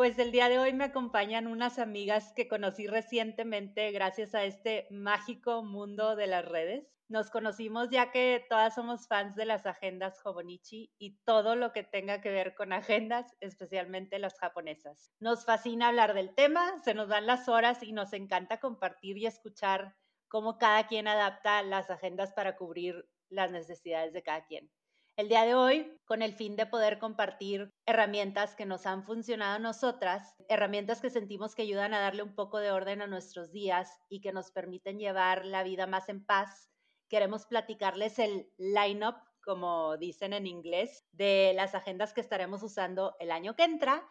pues el día de hoy me acompañan unas amigas que conocí recientemente gracias a este mágico mundo de las redes. Nos conocimos ya que todas somos fans de las agendas Hobonichi y todo lo que tenga que ver con agendas, especialmente las japonesas. Nos fascina hablar del tema, se nos dan las horas y nos encanta compartir y escuchar cómo cada quien adapta las agendas para cubrir las necesidades de cada quien el día de hoy con el fin de poder compartir herramientas que nos han funcionado a nosotras, herramientas que sentimos que ayudan a darle un poco de orden a nuestros días y que nos permiten llevar la vida más en paz. Queremos platicarles el line-up, como dicen en inglés, de las agendas que estaremos usando el año que entra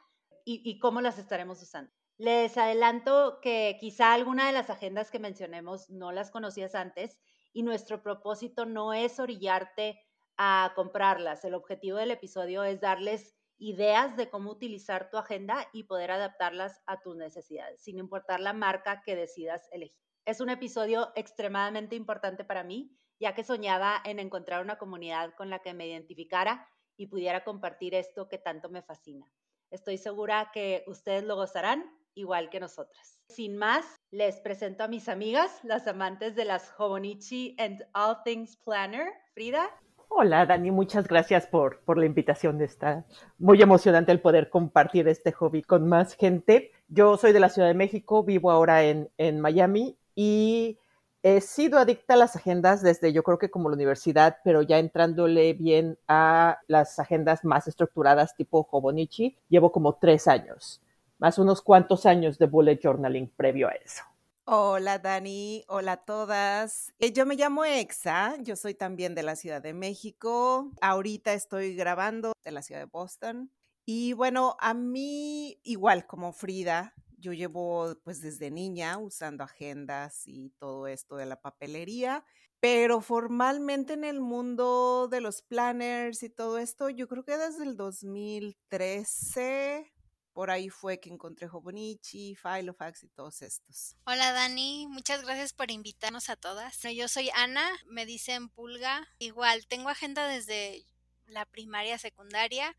y, y cómo las estaremos usando. Les adelanto que quizá alguna de las agendas que mencionemos no las conocías antes y nuestro propósito no es orillarte a comprarlas. El objetivo del episodio es darles ideas de cómo utilizar tu agenda y poder adaptarlas a tus necesidades, sin importar la marca que decidas elegir. Es un episodio extremadamente importante para mí, ya que soñaba en encontrar una comunidad con la que me identificara y pudiera compartir esto que tanto me fascina. Estoy segura que ustedes lo gozarán igual que nosotras. Sin más, les presento a mis amigas, las amantes de las Hobonichi and All Things Planner. Frida. Hola Dani, muchas gracias por, por la invitación. Está muy emocionante el poder compartir este hobby con más gente. Yo soy de la Ciudad de México, vivo ahora en, en Miami y he sido adicta a las agendas desde yo creo que como la universidad, pero ya entrándole bien a las agendas más estructuradas tipo Hobonichi, llevo como tres años, más unos cuantos años de bullet journaling previo a eso. Hola Dani, hola a todas. Eh, yo me llamo Exa, yo soy también de la Ciudad de México. Ahorita estoy grabando de la Ciudad de Boston. Y bueno, a mí igual como Frida, yo llevo pues desde niña usando agendas y todo esto de la papelería, pero formalmente en el mundo de los planners y todo esto, yo creo que desde el 2013 por ahí fue que encontré Hobonichi, Filofax y todos estos. Hola Dani, muchas gracias por invitarnos a todas. Yo soy Ana, me dicen Pulga. Igual, tengo agenda desde la primaria, secundaria,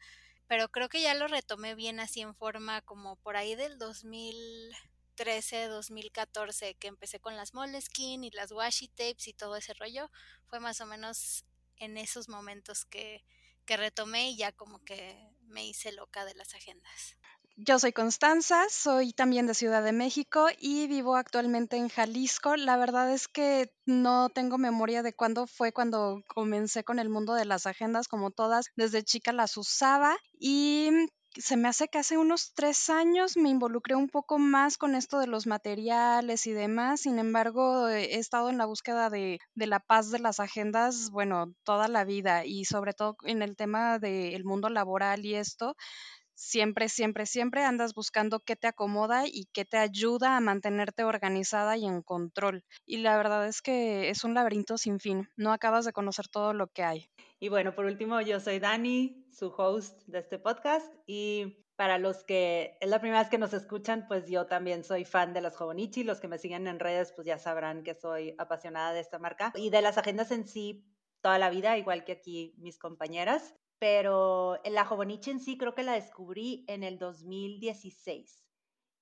pero creo que ya lo retomé bien así en forma como por ahí del 2013, 2014, que empecé con las Moleskine y las washi tapes y todo ese rollo. Fue más o menos en esos momentos que, que retomé y ya como que me hice loca de las agendas. Yo soy Constanza, soy también de Ciudad de México y vivo actualmente en Jalisco. La verdad es que no tengo memoria de cuándo fue cuando comencé con el mundo de las agendas, como todas, desde chica las usaba y se me hace que hace unos tres años me involucré un poco más con esto de los materiales y demás. Sin embargo, he estado en la búsqueda de, de la paz de las agendas, bueno, toda la vida y sobre todo en el tema del mundo laboral y esto siempre, siempre, siempre andas buscando qué te acomoda y qué te ayuda a mantenerte organizada y en control. Y la verdad es que es un laberinto sin fin, no acabas de conocer todo lo que hay. Y bueno, por último, yo soy Dani, su host de este podcast y para los que es la primera vez que nos escuchan, pues yo también soy fan de las Jovonichi. Los que me siguen en redes, pues ya sabrán que soy apasionada de esta marca y de las agendas en sí toda la vida, igual que aquí mis compañeras pero la Jovonichi en sí creo que la descubrí en el 2016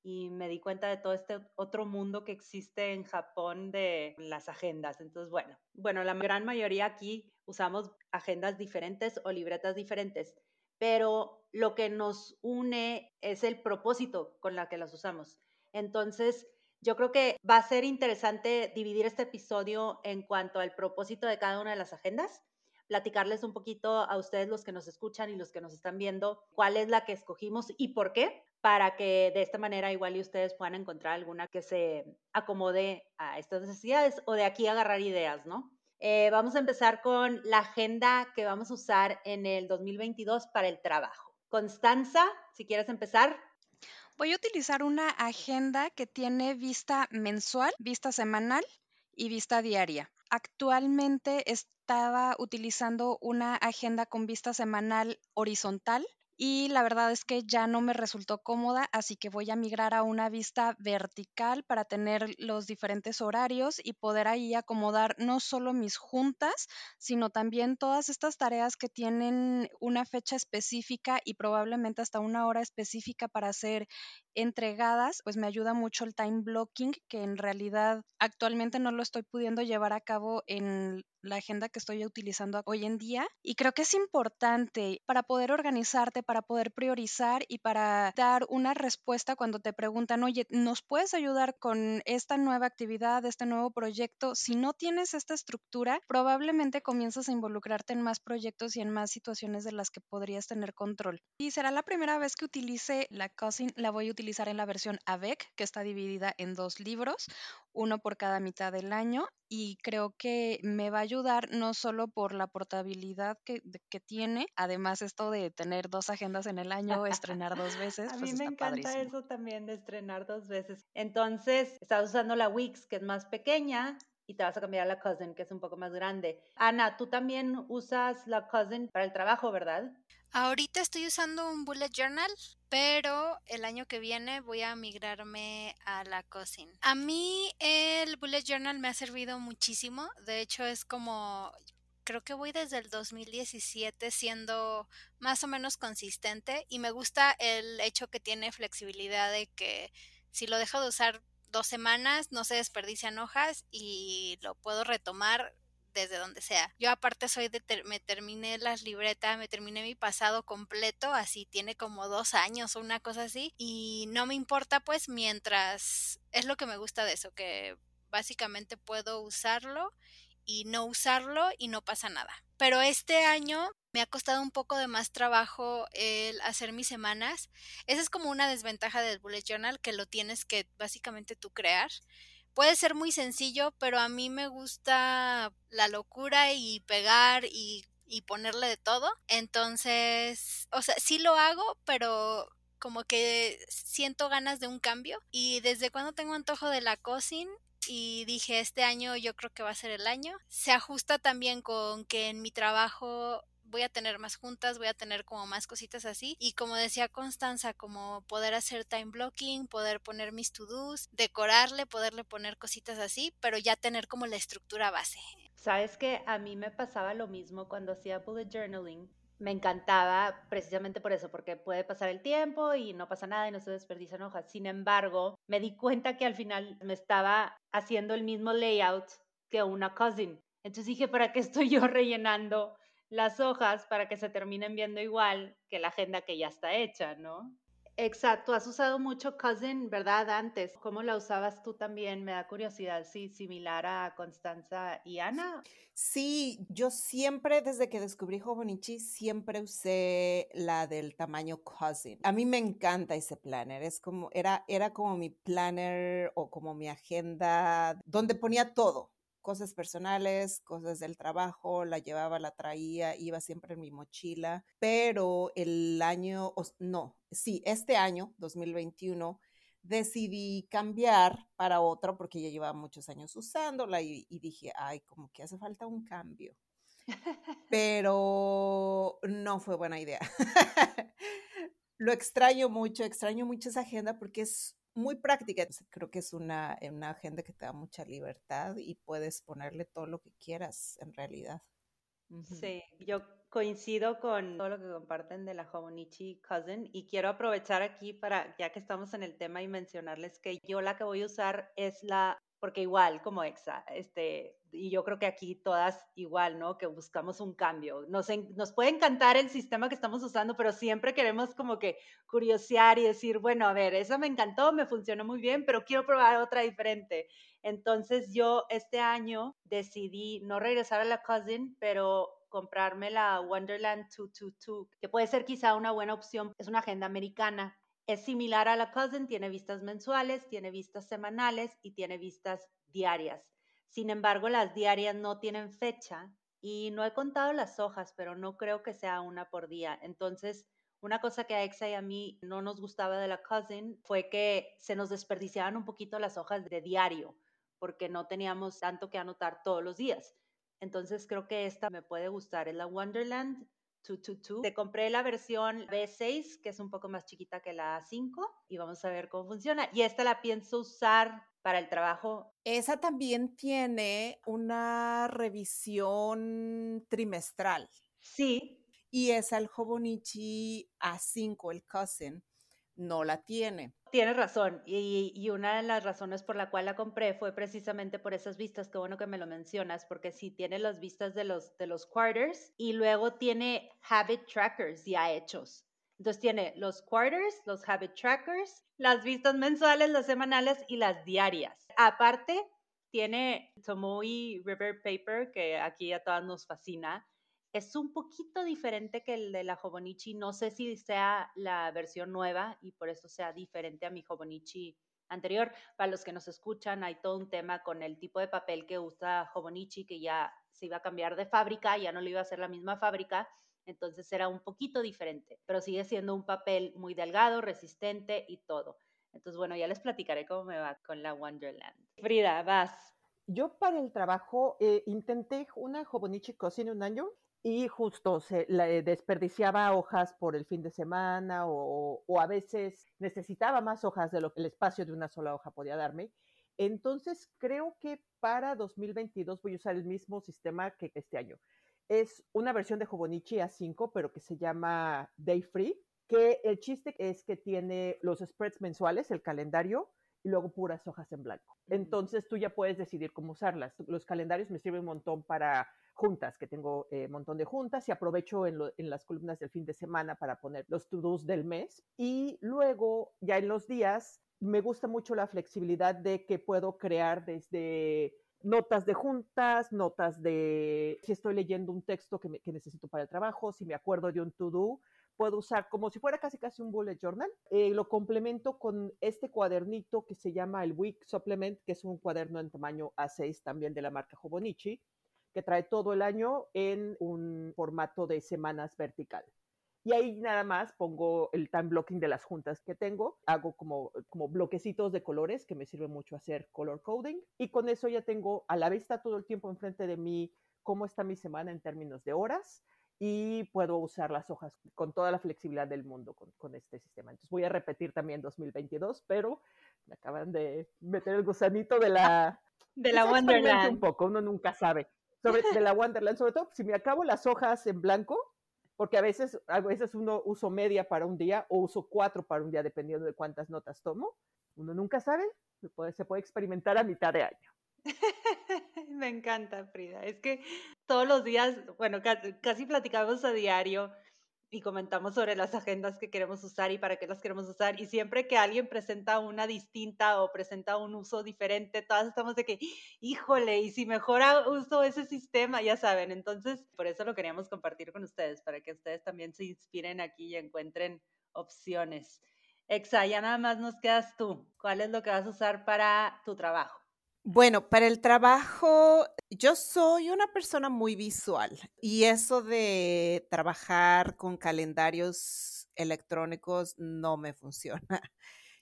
y me di cuenta de todo este otro mundo que existe en Japón de las agendas. Entonces, bueno, bueno, la gran mayoría aquí usamos agendas diferentes o libretas diferentes, pero lo que nos une es el propósito con la que las usamos. Entonces, yo creo que va a ser interesante dividir este episodio en cuanto al propósito de cada una de las agendas platicarles un poquito a ustedes los que nos escuchan y los que nos están viendo cuál es la que escogimos y por qué, para que de esta manera igual y ustedes puedan encontrar alguna que se acomode a estas necesidades o de aquí agarrar ideas, ¿no? Eh, vamos a empezar con la agenda que vamos a usar en el 2022 para el trabajo. Constanza, si quieres empezar. Voy a utilizar una agenda que tiene vista mensual, vista semanal y vista diaria. Actualmente estaba utilizando una agenda con vista semanal horizontal y la verdad es que ya no me resultó cómoda, así que voy a migrar a una vista vertical para tener los diferentes horarios y poder ahí acomodar no solo mis juntas, sino también todas estas tareas que tienen una fecha específica y probablemente hasta una hora específica para ser entregadas, pues me ayuda mucho el time blocking, que en realidad actualmente no lo estoy pudiendo llevar a cabo en la agenda que estoy utilizando hoy en día. Y creo que es importante para poder organizarte, para poder priorizar y para dar una respuesta cuando te preguntan, oye, ¿nos puedes ayudar con esta nueva actividad, este nuevo proyecto? Si no tienes esta estructura, probablemente comienzas a involucrarte en más proyectos y en más situaciones de las que podrías tener control. Y será la primera vez que utilice la Cousin, la voy a utilizar en la versión AVEC, que está dividida en dos libros uno por cada mitad del año y creo que me va a ayudar no solo por la portabilidad que, que tiene, además esto de tener dos agendas en el año, estrenar dos veces. a pues mí me encanta eso también de estrenar dos veces. Entonces, estás usando la Wix, que es más pequeña, y te vas a cambiar a la Cousin, que es un poco más grande. Ana, tú también usas la Cousin para el trabajo, ¿verdad? Ahorita estoy usando un bullet journal, pero el año que viene voy a migrarme a la Cousin. A mí el bullet journal me ha servido muchísimo. De hecho, es como creo que voy desde el 2017 siendo más o menos consistente y me gusta el hecho que tiene flexibilidad de que si lo dejo de usar dos semanas, no se desperdician hojas y lo puedo retomar desde donde sea. Yo aparte soy de, me terminé las libretas, me terminé mi pasado completo, así tiene como dos años o una cosa así, y no me importa pues mientras, es lo que me gusta de eso, que básicamente puedo usarlo y no usarlo y no pasa nada. Pero este año me ha costado un poco de más trabajo el hacer mis semanas. Esa es como una desventaja del bullet journal que lo tienes que básicamente tú crear. Puede ser muy sencillo, pero a mí me gusta la locura y pegar y, y ponerle de todo. Entonces, o sea, sí lo hago, pero como que siento ganas de un cambio. Y desde cuando tengo antojo de la cocina, y dije, este año yo creo que va a ser el año. Se ajusta también con que en mi trabajo voy a tener más juntas, voy a tener como más cositas así. Y como decía Constanza, como poder hacer time blocking, poder poner mis to-dos, decorarle, poderle poner cositas así, pero ya tener como la estructura base. Sabes que a mí me pasaba lo mismo cuando hacía bullet journaling. Me encantaba precisamente por eso, porque puede pasar el tiempo y no pasa nada y no se desperdician hojas. Sin embargo, me di cuenta que al final me estaba haciendo el mismo layout que una cousin. Entonces dije, ¿para qué estoy yo rellenando las hojas para que se terminen viendo igual que la agenda que ya está hecha, ¿no? Exacto, has usado mucho Cousin, ¿verdad? Antes, ¿cómo la usabas tú también? Me da curiosidad, sí, similar a Constanza y Ana. Sí, yo siempre, desde que descubrí Hobonichi, siempre usé la del tamaño Cousin. A mí me encanta ese planner, es como, era, era como mi planner o como mi agenda, donde ponía todo, cosas personales, cosas del trabajo, la llevaba, la traía, iba siempre en mi mochila, pero el año, no, sí, este año, 2021, decidí cambiar para otro porque ya llevaba muchos años usándola y, y dije, ay, como que hace falta un cambio. Pero no fue buena idea. Lo extraño mucho, extraño mucho esa agenda porque es muy práctica. Creo que es una, una agenda que te da mucha libertad y puedes ponerle todo lo que quieras en realidad. Sí, yo coincido con todo lo que comparten de la Homonichi Cousin y quiero aprovechar aquí para, ya que estamos en el tema y mencionarles que yo la que voy a usar es la porque igual como exa, este, y yo creo que aquí todas igual, ¿no? Que buscamos un cambio. Nos, puede encantar el sistema que estamos usando, pero siempre queremos como que curiosear y decir, bueno, a ver, esa me encantó, me funcionó muy bien, pero quiero probar otra diferente. Entonces yo este año decidí no regresar a la Cousin, pero comprarme la Wonderland 222, que puede ser quizá una buena opción. Es una agenda americana es similar a la Cousin, tiene vistas mensuales, tiene vistas semanales y tiene vistas diarias. Sin embargo, las diarias no tienen fecha y no he contado las hojas, pero no creo que sea una por día. Entonces, Una cosa que a Exa y a mí no nos gustaba de la cousin fue que se nos desperdiciaban un poquito las hojas de diario porque no teníamos tanto que anotar todos los días. Entonces creo que esta me puede gustar, es la Wonderland 222. Te compré la versión B6, que es un poco más chiquita que la A5, y vamos a ver cómo funciona. Y esta la pienso usar para el trabajo. Esa también tiene una revisión trimestral. Sí. Y esa el Hobonichi A5, el cousin, no la tiene. Tienes razón, y, una de las razones por la cual la compré fue precisamente por esas vistas, qué bueno que me lo mencionas, porque sí tiene las vistas de los, de los quarters y luego tiene habit trackers ya hechos. Entonces tiene los quarters, los habit trackers, las vistas mensuales, las semanales y las diarias. Aparte, tiene Tomoe River Paper, que aquí a todas nos fascina, es un poquito diferente que el de la Hobonichi. No sé si sea la versión nueva y por eso sea diferente a mi Hobonichi anterior. Para los que nos escuchan, hay todo un tema con el tipo de papel que usa Hobonichi, que ya se iba a cambiar de fábrica, ya no le iba a hacer la misma fábrica, entonces era un poquito diferente, pero sigue siendo un papel muy delgado, resistente y todo. Entonces, bueno, ya les platicaré cómo me va con la Wonderland. Frida, vas. Yo para el trabajo eh, intenté una Hobonichi Cousin un año y justo se le desperdiciaba hojas por el fin de semana o, a veces necesitaba más hojas de lo que el espacio de una sola hoja podía darme. Entonces creo que para 2022 voy a usar el mismo sistema que este año. Es una versión de Hobonichi A5, pero que se llama Day Free, que el chiste es que tiene los spreads mensuales, el calendario, y luego puras hojas en blanco. Entonces tú ya puedes decidir cómo usarlas. Los calendarios me sirven un montón para juntas, que tengo un eh, montón de juntas y aprovecho en, las columnas del fin de semana para poner los to-dos del mes. Y luego, ya en los días, me gusta mucho la flexibilidad de que puedo crear desde notas de juntas, notas de si estoy leyendo un texto que, necesito para el trabajo, si me acuerdo de un to-do, puedo usar como si fuera casi casi un bullet journal. Eh, lo complemento con este cuadernito que se llama el Week Supplement, que es un cuaderno en tamaño A6 también de la marca Hobonichi que trae todo el año en un formato de semanas vertical. Y ahí nada más pongo el time blocking de las juntas que tengo, hago como, como bloquecitos de colores que me sirve mucho hacer color coding y con eso ya tengo a la vista todo el tiempo enfrente de mí cómo está mi semana en términos de horas y puedo usar las hojas con toda la flexibilidad del mundo con, con, este sistema. Entonces voy a repetir también 2022, pero me acaban de meter el gusanito de la... De la Wonderland. Un poco, uno nunca sabe sobre, de la Wonderland, sobre todo si me acabo las hojas en blanco, porque a veces, a veces uno uso media para un día o uso cuatro para un día, dependiendo de cuántas notas tomo. Uno nunca sabe, se puede, se puede experimentar a mitad de año. me encanta, Frida. Es que todos los días, bueno, casi platicamos a diario y comentamos sobre las agendas que queremos usar y para qué las queremos usar. Y siempre que alguien presenta una distinta o presenta un uso diferente, todas estamos de que, híjole, y si mejora uso ese sistema, ya saben. Entonces, por eso lo queríamos compartir con ustedes, para que ustedes también se inspiren aquí y encuentren opciones. Exa, ya nada más nos quedas tú. ¿Cuál es lo que vas a usar para tu trabajo? Bueno, para el trabajo, yo soy una persona muy visual y eso de trabajar con calendarios electrónicos no me funciona.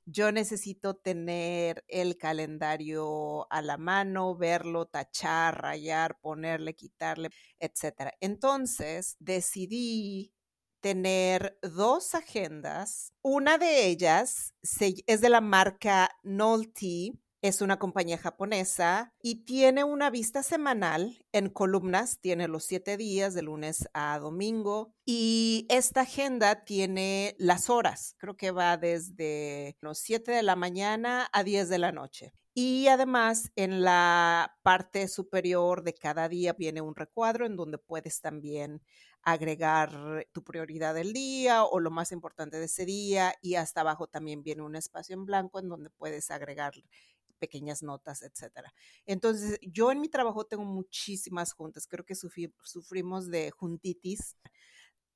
Yo necesito tener el calendario a la mano, verlo, tachar, rayar, ponerle, quitarle, etc. Entonces decidí tener dos agendas. Una de ellas es de la marca Nolte es una compañía japonesa y tiene una vista semanal en columnas, tiene los siete días de lunes a domingo y esta agenda tiene las horas, creo que va desde los 7 de la mañana a 10 de la noche. Y además en la parte superior de cada día viene un recuadro en donde puedes también agregar tu prioridad del día o lo más importante de ese día y hasta abajo también viene un espacio en blanco en donde puedes agregar pequeñas notas, etcétera. Entonces, yo en mi trabajo tengo muchísimas juntas, creo que sufrimos de juntitis.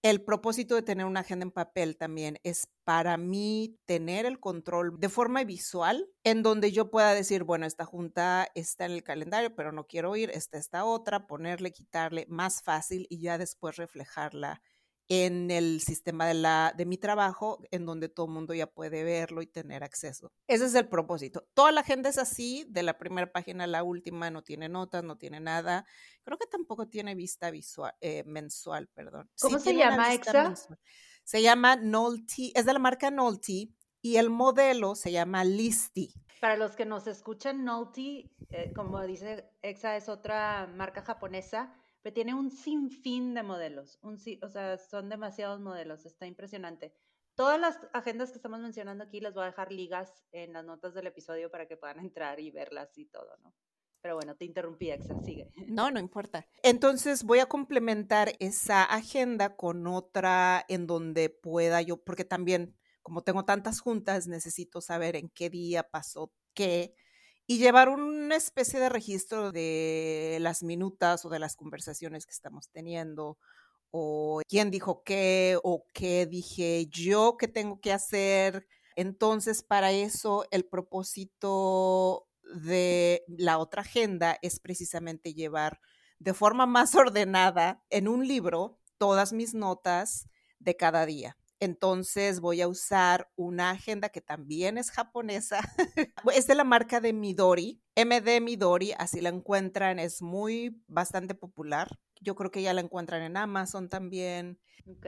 El propósito de tener una agenda en papel también es para mí tener el control de forma visual en donde yo pueda decir, bueno, esta junta está en el calendario, pero no quiero ir, está esta otra, ponerle, quitarle, más fácil y ya después reflejarla en el sistema de, la, de mi trabajo, en donde todo el mundo ya puede verlo y tener acceso. Ese es el propósito. Toda la agenda es así, de la primera página a la última, no tiene notas, no tiene nada. Creo que tampoco tiene vista visual, eh, mensual, perdón. ¿Cómo se llama, Exa? Se llama Nolte, es de la marca Nolte y el modelo se llama Listy. Para los que nos escuchan, Nolte, eh, como dice Exa, es otra marca japonesa pero tiene un sinfín de modelos, o sea, son demasiados modelos, está impresionante. Todas las agendas que estamos mencionando aquí les voy a dejar ligas en las notas del episodio para que puedan entrar y verlas y todo, ¿no? Pero bueno, te interrumpí, Exa, sigue. No, no importa. Entonces voy a complementar esa agenda con otra en donde pueda yo, porque también, como tengo tantas juntas, necesito saber en qué día pasó qué y llevar una especie de registro de las minutas o de las conversaciones que estamos teniendo o quién dijo qué o qué dije yo que tengo que hacer. Entonces, para eso el propósito de la otra agenda es precisamente llevar de forma más ordenada en un libro todas mis notas de cada día. Entonces voy a usar una agenda que también es japonesa. es de la marca de Midori, MD Midori, así la encuentran, es muy bastante popular. Yo creo que ya la encuentran en Amazon también. Ok.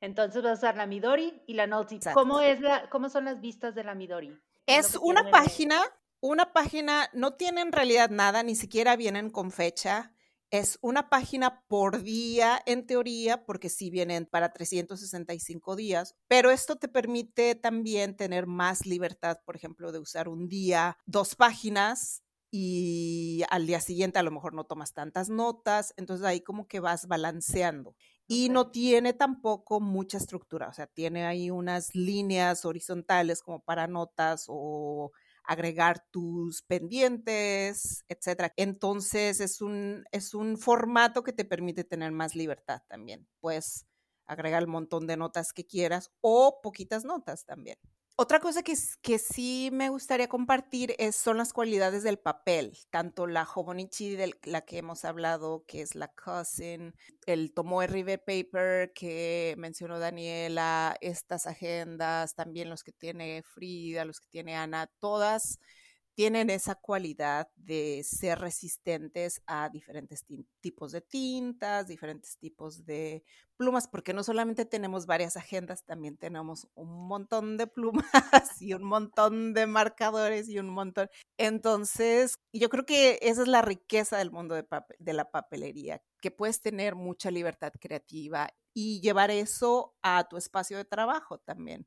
Entonces vas a usar la Midori y la Noti. ¿Cómo, es la, ¿Cómo son las vistas de la Midori? Es una página, una página, no tiene en realidad nada, ni siquiera vienen con fecha es una página por día en teoría, porque sí vienen para 365 días, pero esto te permite también tener más libertad, por ejemplo, de usar un día dos páginas y al día siguiente a lo mejor no tomas tantas notas, entonces ahí como que vas balanceando. Y no tiene tampoco mucha estructura, o sea, tiene ahí unas líneas horizontales como para notas o agregar tus pendientes, etcétera. Entonces es un, es un formato que te permite tener más libertad también. Puedes agregar el montón de notas que quieras o poquitas notas también. Otra cosa que, que sí me gustaría compartir es, son las cualidades del papel, tanto la Hobonichi de la que hemos hablado, que es la Cousin, el Tomoe River Paper que mencionó Daniela, estas agendas, también los que tiene Frida, los que tiene Ana, todas tienen esa cualidad de ser resistentes a diferentes tipos de tintas, diferentes tipos de plumas, porque no solamente tenemos varias agendas, también tenemos un montón de plumas y un montón de marcadores y un montón. Entonces, yo creo que esa es la riqueza del mundo de, de la papelería, que puedes tener mucha libertad creativa y llevar eso a tu espacio de trabajo también.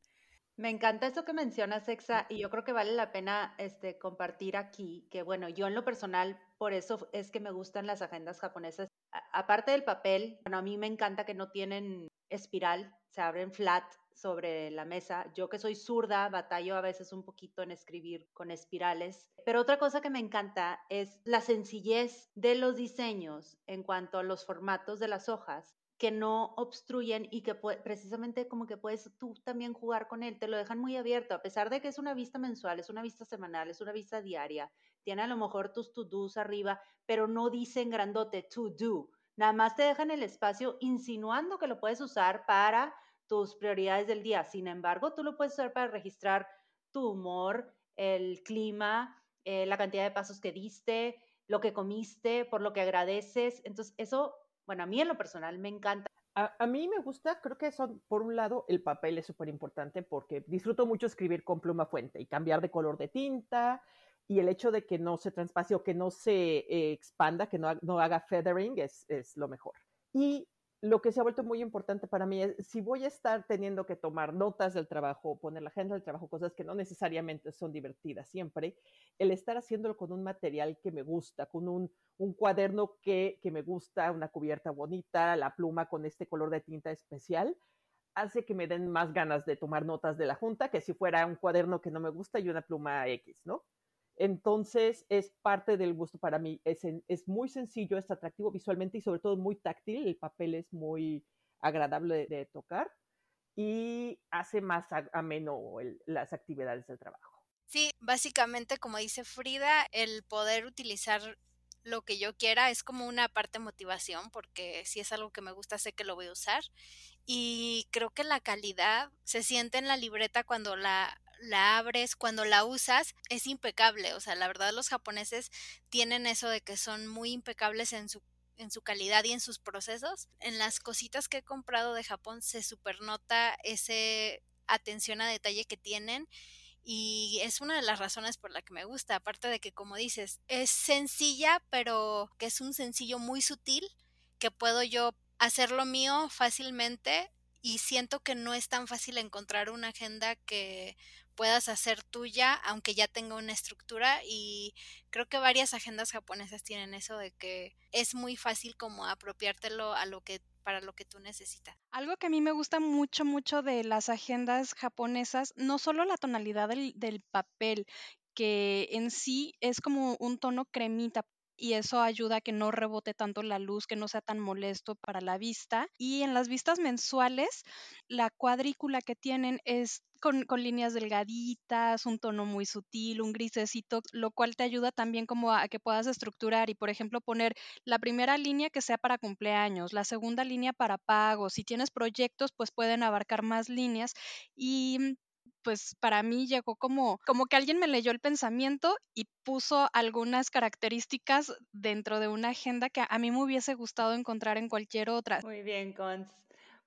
Me encanta eso que mencionas, Exa, y yo creo que vale la pena este, compartir aquí, que bueno, yo en lo personal, por eso es que me gustan las agendas japonesas. aparte del papel, bueno, a mí me encanta que no tienen espiral, se abren flat sobre la mesa. Yo que soy zurda, batallo a veces un poquito en escribir con espirales. Pero otra cosa que me encanta es la sencillez de los diseños en cuanto a los formatos de las hojas que no obstruyen y que precisamente como que puedes tú también jugar con él, te lo dejan muy abierto, a pesar de que es una vista mensual, es una vista semanal, es una vista diaria, tiene a lo mejor tus to-dos arriba, pero no dicen grandote to do, nada más te dejan el espacio insinuando que lo puedes usar para tus prioridades del día, sin embargo, tú lo puedes usar para registrar tu humor, el clima, eh, la cantidad de pasos que diste, lo que comiste, por lo que agradeces, entonces eso bueno, a mí en lo personal me encanta. A, mí me gusta, creo que son, por un lado, el papel es súper importante porque disfruto mucho escribir con pluma fuente y cambiar de color de tinta y el hecho de que no se traspase o que no se eh, expanda, que no, no haga feathering es, es, lo mejor. Y lo que se ha vuelto muy importante para mí es si voy a estar teniendo que tomar notas del trabajo, poner la agenda del trabajo, cosas que no necesariamente son divertidas siempre, el estar haciéndolo con un material que me gusta, con un, cuaderno que me gusta, una cubierta bonita, la pluma con este color de tinta especial, hace que me den más ganas de tomar notas de la junta que si fuera un cuaderno que no me gusta y una pluma X, ¿no? Entonces es parte del gusto para mí. Es, es, muy sencillo, es atractivo visualmente y sobre todo muy táctil. El papel es muy agradable de, tocar y hace más ameno las actividades del trabajo. Sí, básicamente como dice Frida, el poder utilizar lo que yo quiera es como una parte motivación porque si es algo que me gusta sé que lo voy a usar y creo que la calidad se siente en la libreta cuando la la abres, cuando la usas, es impecable. O sea, la verdad los japoneses tienen eso de que son muy impecables en su en su calidad y en sus procesos. En las cositas que he comprado de Japón se supernota ese atención a detalle que tienen y es una de las razones por la que me gusta, aparte de que como dices, es sencilla, pero que es un sencillo muy sutil que puedo yo hacer lo mío fácilmente y siento que no es tan fácil encontrar una agenda que puedas hacer tuya, aunque ya tenga una estructura y creo que varias agendas japonesas tienen eso de que es muy fácil como apropiártelo a lo que para lo que tú necesitas. Algo que a mí me gusta mucho, mucho de las agendas japonesas, no solo la tonalidad del, del papel, que en sí es como un tono cremita, y eso ayuda a que no rebote tanto la luz, que no sea tan molesto para la vista. Y en las vistas mensuales, la cuadrícula que tienen es con, con, líneas delgaditas, un tono muy sutil, un grisecito, lo cual te ayuda también como a, a, que puedas estructurar y, por ejemplo, poner la primera línea que sea para cumpleaños, la segunda línea para pagos. Si tienes proyectos, pues pueden abarcar más líneas y pues para mí llegó como, como que alguien me leyó el pensamiento y puso algunas características dentro de una agenda que a mí me hubiese gustado encontrar en cualquier otra. Muy bien, Cons.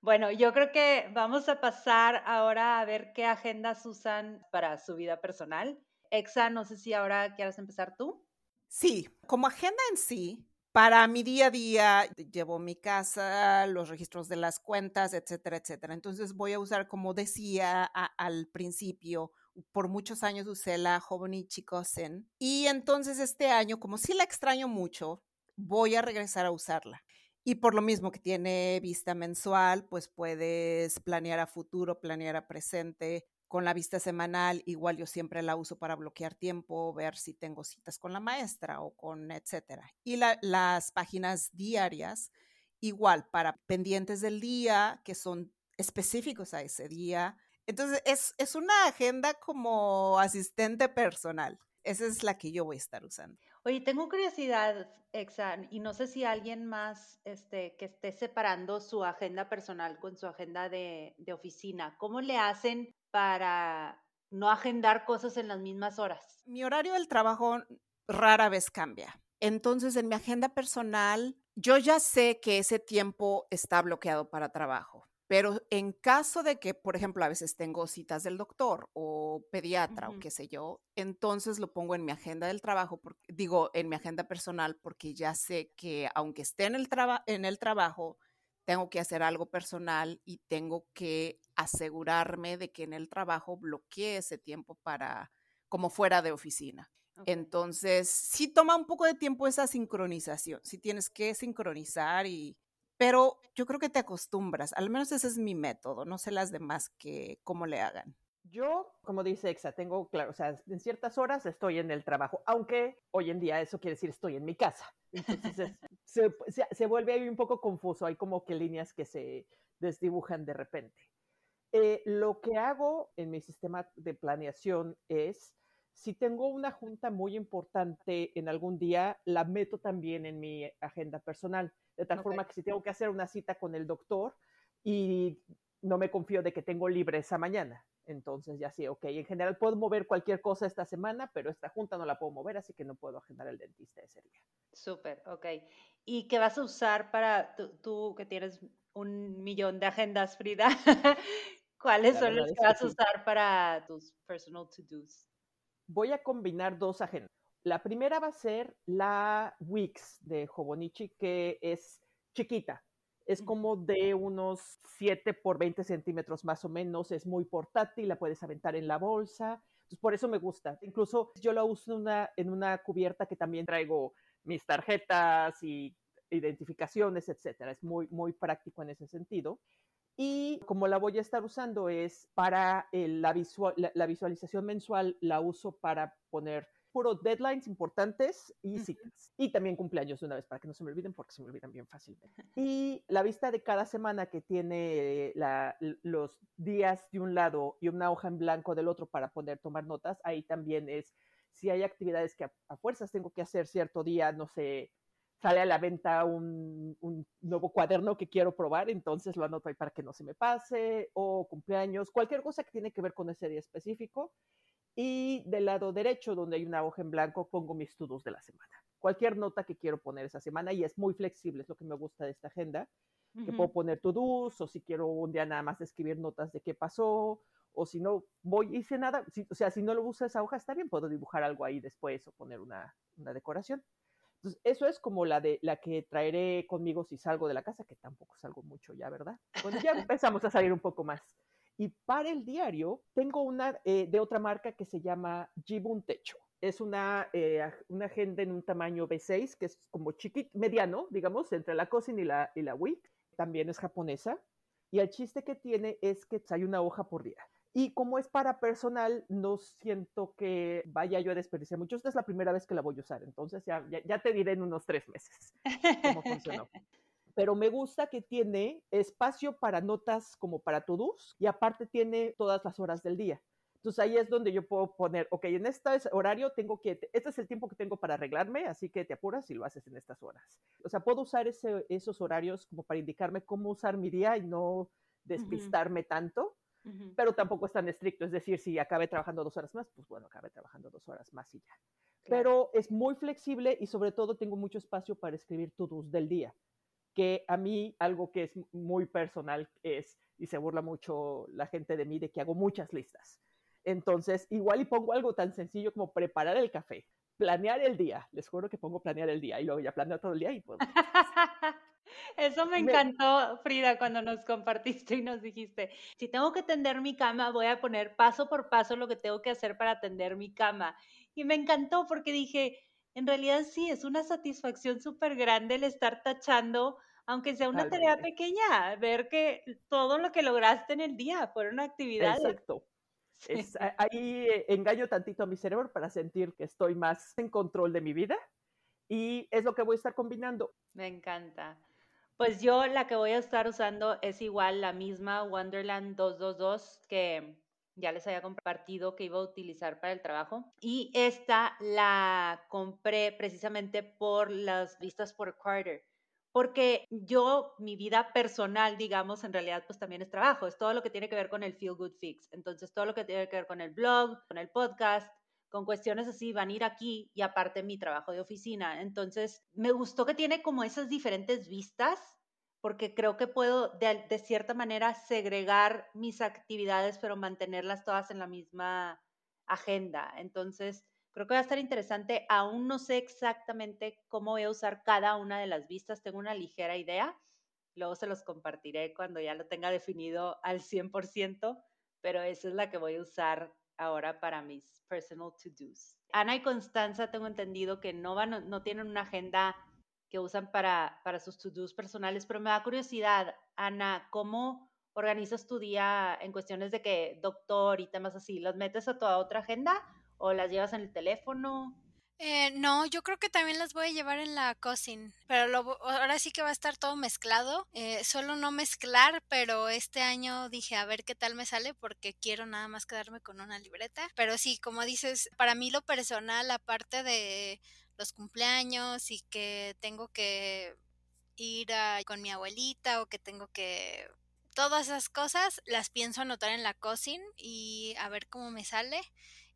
Bueno, yo creo que vamos a pasar ahora a ver qué agendas usan para su vida personal. Exa, no sé si ahora quieras empezar tú. Sí, como agenda en sí, para mi día a día llevo mi casa, los registros de las cuentas, etcétera, etcétera. Entonces voy a usar, como decía al principio, por muchos años usé la Hobonichi Kosen y entonces este año, como sí la extraño mucho, voy a regresar a usarla. Y por lo mismo que tiene vista mensual, pues puedes planear a futuro, planear a presente, con la vista semanal, igual yo siempre la uso para bloquear tiempo, ver si tengo citas con la maestra o con etcétera. Y la, las páginas diarias, igual para pendientes del día que son específicos a ese día. Entonces es, es una agenda como asistente personal. Esa es la que yo voy a estar usando. Oye, tengo curiosidad, Exan, y no sé si alguien más este, que esté separando su agenda personal con su agenda de, de oficina. ¿Cómo le hacen para no agendar cosas en las mismas horas? Mi horario del trabajo rara vez cambia. Entonces, en mi agenda personal, yo ya sé que ese tiempo está bloqueado para trabajo. Pero en caso de que, por ejemplo, a veces tengo citas del doctor o pediatra uh -huh. o qué sé yo, entonces lo pongo en mi agenda del trabajo, porque, digo, en mi agenda personal, porque ya sé que aunque esté en el, en el trabajo, tengo que hacer algo personal y tengo que asegurarme de que en el trabajo bloquee ese tiempo para como fuera de oficina. Okay. Entonces, sí toma un poco de tiempo esa sincronización, sí tienes que sincronizar y pero yo creo que te acostumbras, al menos ese es mi método, no sé las demás que cómo le hagan. Yo, como dice Exa, tengo claro, o sea, en ciertas horas estoy en el trabajo, aunque hoy en día eso quiere decir estoy en mi casa. Entonces es, se, se, se, vuelve ahí un poco confuso, hay como que líneas que se desdibujan de repente. Eh, lo que hago en mi sistema de planeación es, si tengo una junta muy importante en algún día, la meto también en mi agenda personal de tal okay. forma que si tengo que hacer una cita con el doctor y no me confío de que tengo libre esa mañana, entonces ya sí, ok, en general puedo mover cualquier cosa esta semana, pero esta junta no la puedo mover, así que no puedo agendar el dentista ese día. Súper, ok. ¿Y qué vas a usar para tú, tú que tienes un millón de agendas, Frida? ¿Cuáles son los que vas a usar para tus personal to-dos? Voy a combinar dos agendas. La primera va a ser la Wix de Hobonichi, que es chiquita. Es como de unos 7 por 20 centímetros más o menos. Es muy portátil, la puedes aventar en la bolsa. Entonces, por eso me gusta. Incluso yo la uso en una, en una cubierta que también traigo mis tarjetas y identificaciones, etcétera. Es muy, muy práctico en ese sentido. Y como la voy a estar usando es para la, visual, la, la visualización mensual, la uso para poner puro deadlines importantes y citas. Y también cumpleaños de una vez para que no se me olviden porque se me olvidan bien fácilmente. Y la vista de cada semana que tiene la, los días de un lado y una hoja en blanco del otro para poder tomar notas, ahí también es si hay actividades que a, a fuerzas tengo que hacer cierto día, no sé, sale a la venta un, un, nuevo cuaderno que quiero probar, entonces lo anoto ahí para que no se me pase, o cumpleaños, cualquier cosa que tiene que ver con ese día específico. Y del lado derecho, donde hay una hoja en blanco, pongo mis estudios de la semana. Cualquier nota que quiero poner esa semana y es muy flexible, es lo que me gusta de esta agenda, uh -huh. que puedo poner to-dos o si quiero un día nada más escribir notas de qué pasó, o si no voy hice nada, si, o sea, si no lo uso esa hoja está bien, puedo dibujar algo ahí después o poner una, una decoración. Entonces, eso es como la de la que traeré conmigo si salgo de la casa, que tampoco salgo mucho ya, ¿verdad? Bueno, ya empezamos a salir un poco más. Y para el diario, tengo una eh, de otra marca que se llama Jibun Techo. Es una, eh, una agenda en un tamaño B6, que es como chiquito, mediano, digamos, entre la Cousin y la, y la Wick. También es japonesa. Y el chiste que tiene es que hay una hoja por día. Y como es para personal, no siento que vaya yo a desperdiciar mucho. Esta es la primera vez que la voy a usar, entonces ya, ya, ya te diré en unos tres meses cómo funcionó. Pero me gusta que tiene espacio para notas como para todos y aparte tiene todas las horas del día. Entonces ahí es donde yo puedo poner, ok, en este horario tengo que, este es el tiempo que tengo para arreglarme, así que te apuras y lo haces en estas horas. O sea, puedo usar ese, esos horarios como para indicarme cómo usar mi día y no despistarme uh -huh. tanto. Uh -huh. Pero tampoco es tan estricto, es decir, si acabé trabajando dos horas más, pues bueno, acabé trabajando dos horas más y ya. Claro. Pero es muy flexible y sobre todo tengo mucho espacio para escribir todos del día, que a mí algo que es muy personal es, y se burla mucho la gente de mí, de que hago muchas listas. Entonces, igual y pongo algo tan sencillo como preparar el café, planear el día, les juro que pongo planear el día y luego ya planeo todo el día y pues... Eso me encantó, Frida, cuando nos compartiste y nos dijiste, si tengo que tender mi cama, voy a poner paso por paso lo que tengo que hacer para tender mi cama. Y me encantó porque dije, en realidad sí, es una satisfacción súper grande el estar tachando, aunque sea una tarea pequeña, ver que todo lo que lograste en el día fueron actividades. Exacto. Es, ahí engaño tantito a mi cerebro para sentir que estoy más en control de mi vida y es lo que voy a estar combinando. Me encanta. Pues yo la que voy a estar usando es igual la misma Wonderland 222 que ya les había compartido que iba a utilizar para el trabajo. Y esta la compré precisamente por las vistas por Carter. Porque yo, mi vida personal, digamos, en realidad pues también es trabajo, es todo lo que tiene que ver con el Feel Good Fix. Entonces, todo lo que tiene que ver con el blog, con el podcast, con cuestiones así, van a ir aquí y aparte mi trabajo de oficina. Entonces, me gustó que tiene como esas diferentes vistas, porque creo que puedo de, cierta manera segregar mis actividades, pero mantenerlas todas en la misma agenda. Entonces, creo que va a estar interesante. Aún no sé exactamente cómo voy a usar cada una de las vistas, tengo una ligera idea. Luego se los compartiré cuando ya lo tenga definido al 100%, pero esa es la que voy a usar ahora para mis personal to-dos. Ana y Constanza tengo entendido que no, van, no tienen una agenda que usan para, para sus to-dos personales, pero me da curiosidad, Ana, ¿cómo organizas tu día en cuestiones de que doctor y temas así? ¿Las metes a toda otra agenda o las llevas en el teléfono? Eh, no, yo creo que también las voy a llevar en la cousin, pero lo, ahora sí que va a estar todo mezclado. Eh, solo no mezclar, pero este año dije a ver qué tal me sale porque quiero nada más quedarme con una libreta. Pero sí, como dices, para mí lo personal, aparte de los cumpleaños y que tengo que ir a, con mi abuelita o que tengo que todas esas cosas las pienso anotar en la cousin y a ver cómo me sale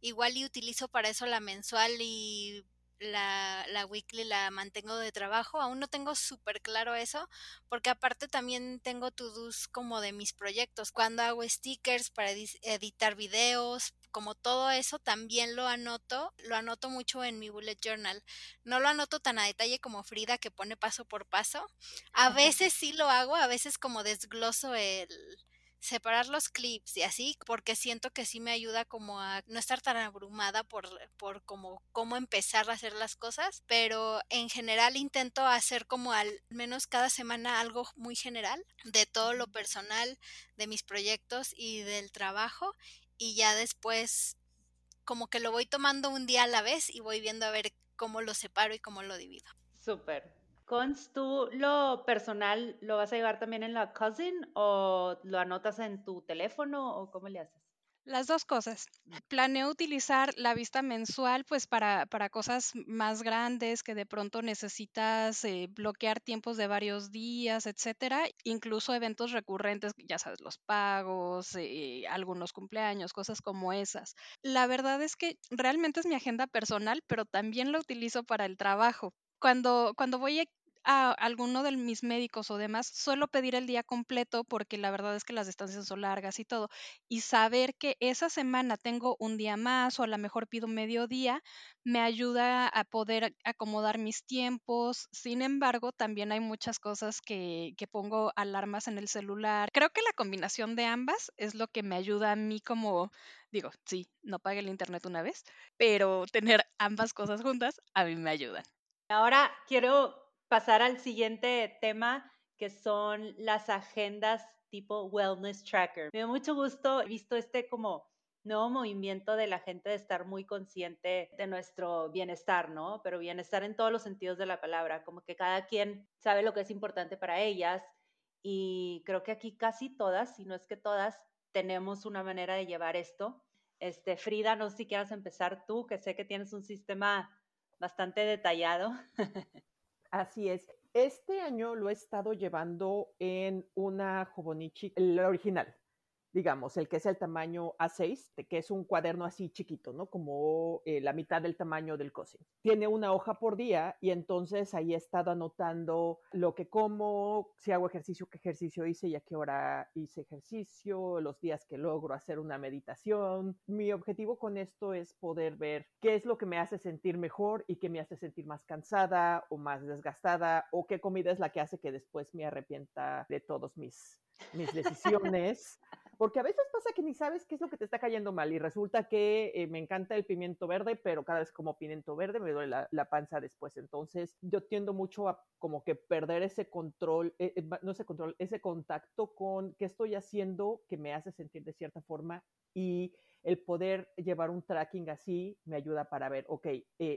igual y utilizo para eso la mensual y la, la weekly la mantengo de trabajo. Aún no tengo súper claro eso, porque aparte también tengo to-dos como de mis proyectos. Cuando hago stickers para editar videos, como todo eso, también lo anoto, lo anoto mucho en mi bullet journal. No lo anoto tan a detalle como Frida que pone paso por paso. A veces sí lo hago, a veces como desgloso el separar los clips y así, porque siento que sí me ayuda como a no estar tan abrumada por, por como cómo empezar a hacer las cosas, pero en general intento hacer como al menos cada semana algo muy general de todo lo personal, de mis proyectos y del trabajo y ya después como que lo voy tomando un día a la vez y voy viendo a ver cómo lo separo y cómo lo divido. Súper. Cons, ¿tú lo personal lo vas a llevar también en la cousin o lo anotas en tu teléfono o cómo le haces? Las dos cosas. Planeo utilizar la vista mensual pues para, para cosas más grandes que de pronto necesitas eh, bloquear tiempos de varios días, etcétera. Incluso eventos recurrentes, ya sabes, los pagos, eh, algunos cumpleaños, cosas como esas. La verdad es que realmente es mi agenda personal, pero también la utilizo para el trabajo. Cuando, cuando voy a alguno de mis médicos o demás, suelo pedir el día completo porque la verdad es que las distancias son largas y todo. Y saber que esa semana tengo un día más o a lo mejor pido medio día, me ayuda a poder acomodar mis tiempos. Sin embargo, también hay muchas cosas que, que pongo alarmas en el celular. Creo que la combinación de ambas es lo que me ayuda a mí como, digo, sí, no pague el internet una vez, pero tener ambas cosas juntas a mí me ayudan. Ahora quiero pasar al siguiente tema, que son las agendas tipo wellness tracker. Me da mucho gusto, he visto este como nuevo movimiento de la gente de estar muy consciente de nuestro bienestar, ¿no? Pero bienestar en todos los sentidos de la palabra, como que cada quien sabe lo que es importante para ellas y creo que aquí casi todas, si no es que todas, tenemos una manera de llevar esto. Este, Frida, no sé si quieras empezar tú, que sé que tienes un sistema bastante detallado. Así es. Este año lo he estado llevando en una Hobonichi, el original, digamos, el que es el tamaño A6, que es un cuaderno así chiquito, ¿no? Como eh, la mitad del tamaño del COSI. Tiene una hoja por día y entonces ahí he estado anotando lo que como, si hago ejercicio, qué ejercicio hice y a qué hora hice ejercicio, los días que logro hacer una meditación. Mi objetivo con esto es poder ver qué es lo que me hace sentir mejor y qué me hace sentir más cansada o más desgastada o qué comida es la que hace que después me arrepienta de todos mis mis decisiones, porque a veces pasa que ni sabes qué es lo que te está cayendo mal y resulta que eh, me encanta el pimiento verde, pero cada vez como pimiento verde me duele la, panza después. Entonces yo tiendo mucho a como que perder ese control, eh, eh, no ese control, ese contacto con qué estoy haciendo que me hace sentir de cierta forma y el poder llevar un tracking así me ayuda para ver, ok,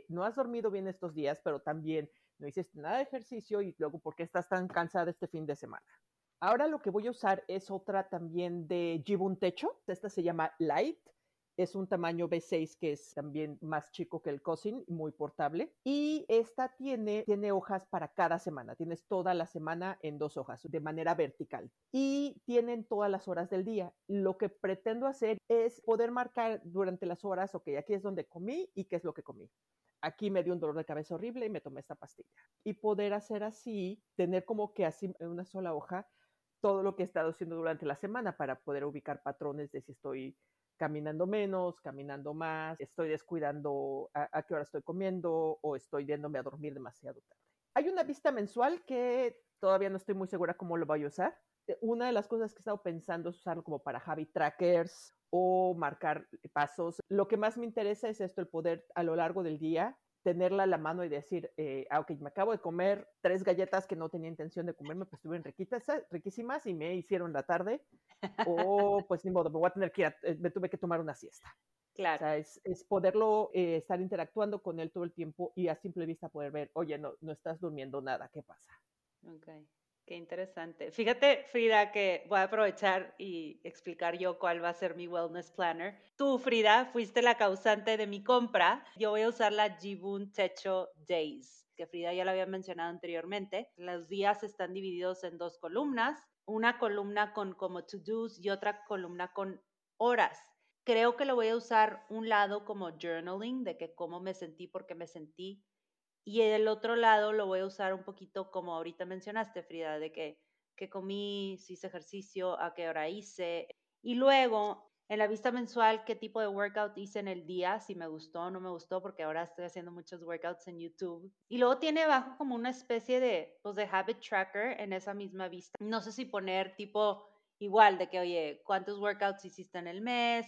no has dormido bien estos días, pero también no hiciste nada de ejercicio y luego, ¿por qué estás tan cansada este fin de semana? Ahora lo que voy a usar es otra también de Jibun Techo. Esta se llama Light. Es un tamaño B6 que es también más chico que el Cousin, muy portable. Y esta tiene, tiene hojas para cada semana. Tienes toda la semana en dos hojas de manera vertical. Y tienen todas las horas del día. Lo que pretendo hacer es poder marcar durante las horas, ok, aquí es donde comí y qué es lo que comí aquí me dio un dolor de cabeza horrible y me tomé esta pastilla. Y poder hacer así, tener como que así en una sola hoja todo lo que he estado haciendo durante la semana para poder ubicar patrones de si estoy caminando menos, caminando más, estoy descuidando a, qué hora estoy comiendo o estoy yéndome a dormir demasiado tarde. Hay una vista mensual que todavía no estoy muy segura cómo lo voy a usar. Eh, una de las cosas que he estado pensando es usarlo como para habit trackers o marcar pasos. Lo que más me interesa es esto, el poder a lo largo del día tenerla a la mano y decir, eh, ah, ok, me acabo de comer tres galletas que no tenía intención de comerme, pues estuvieron riquitas, riquísimas y me hicieron la tarde, o pues ni modo, me voy a tener que ir, a, eh, me tuve que tomar una siesta. Claro. O sea, es, es poderlo eh, estar interactuando con él todo el tiempo y a simple vista poder ver, oye, no, no estás durmiendo nada, ¿qué pasa? Okay. Qué interesante. Fíjate, Frida, que voy a aprovechar y explicar yo cuál va a ser mi wellness planner. Tú, Frida, fuiste la causante de mi compra. Yo voy a usar la Jibun Techo Days, que Frida ya lo había mencionado anteriormente. Los días están divididos en dos columnas, una columna con como to-dos y otra columna con horas. Creo que lo voy a usar un lado como journaling, de que cómo me sentí, por qué me sentí, y el otro lado lo voy a usar un poquito como ahorita mencionaste, Frida, de que, que comí, si hice ejercicio, a qué hora hice. Y luego, en la vista mensual, qué tipo de workout hice en el día, si me gustó o no me gustó, porque ahora estoy haciendo muchos workouts en YouTube. Y luego tiene abajo como una especie de, pues, de habit tracker en esa misma vista. No sé si poner tipo igual de que, oye, ¿cuántos workouts hiciste en el mes?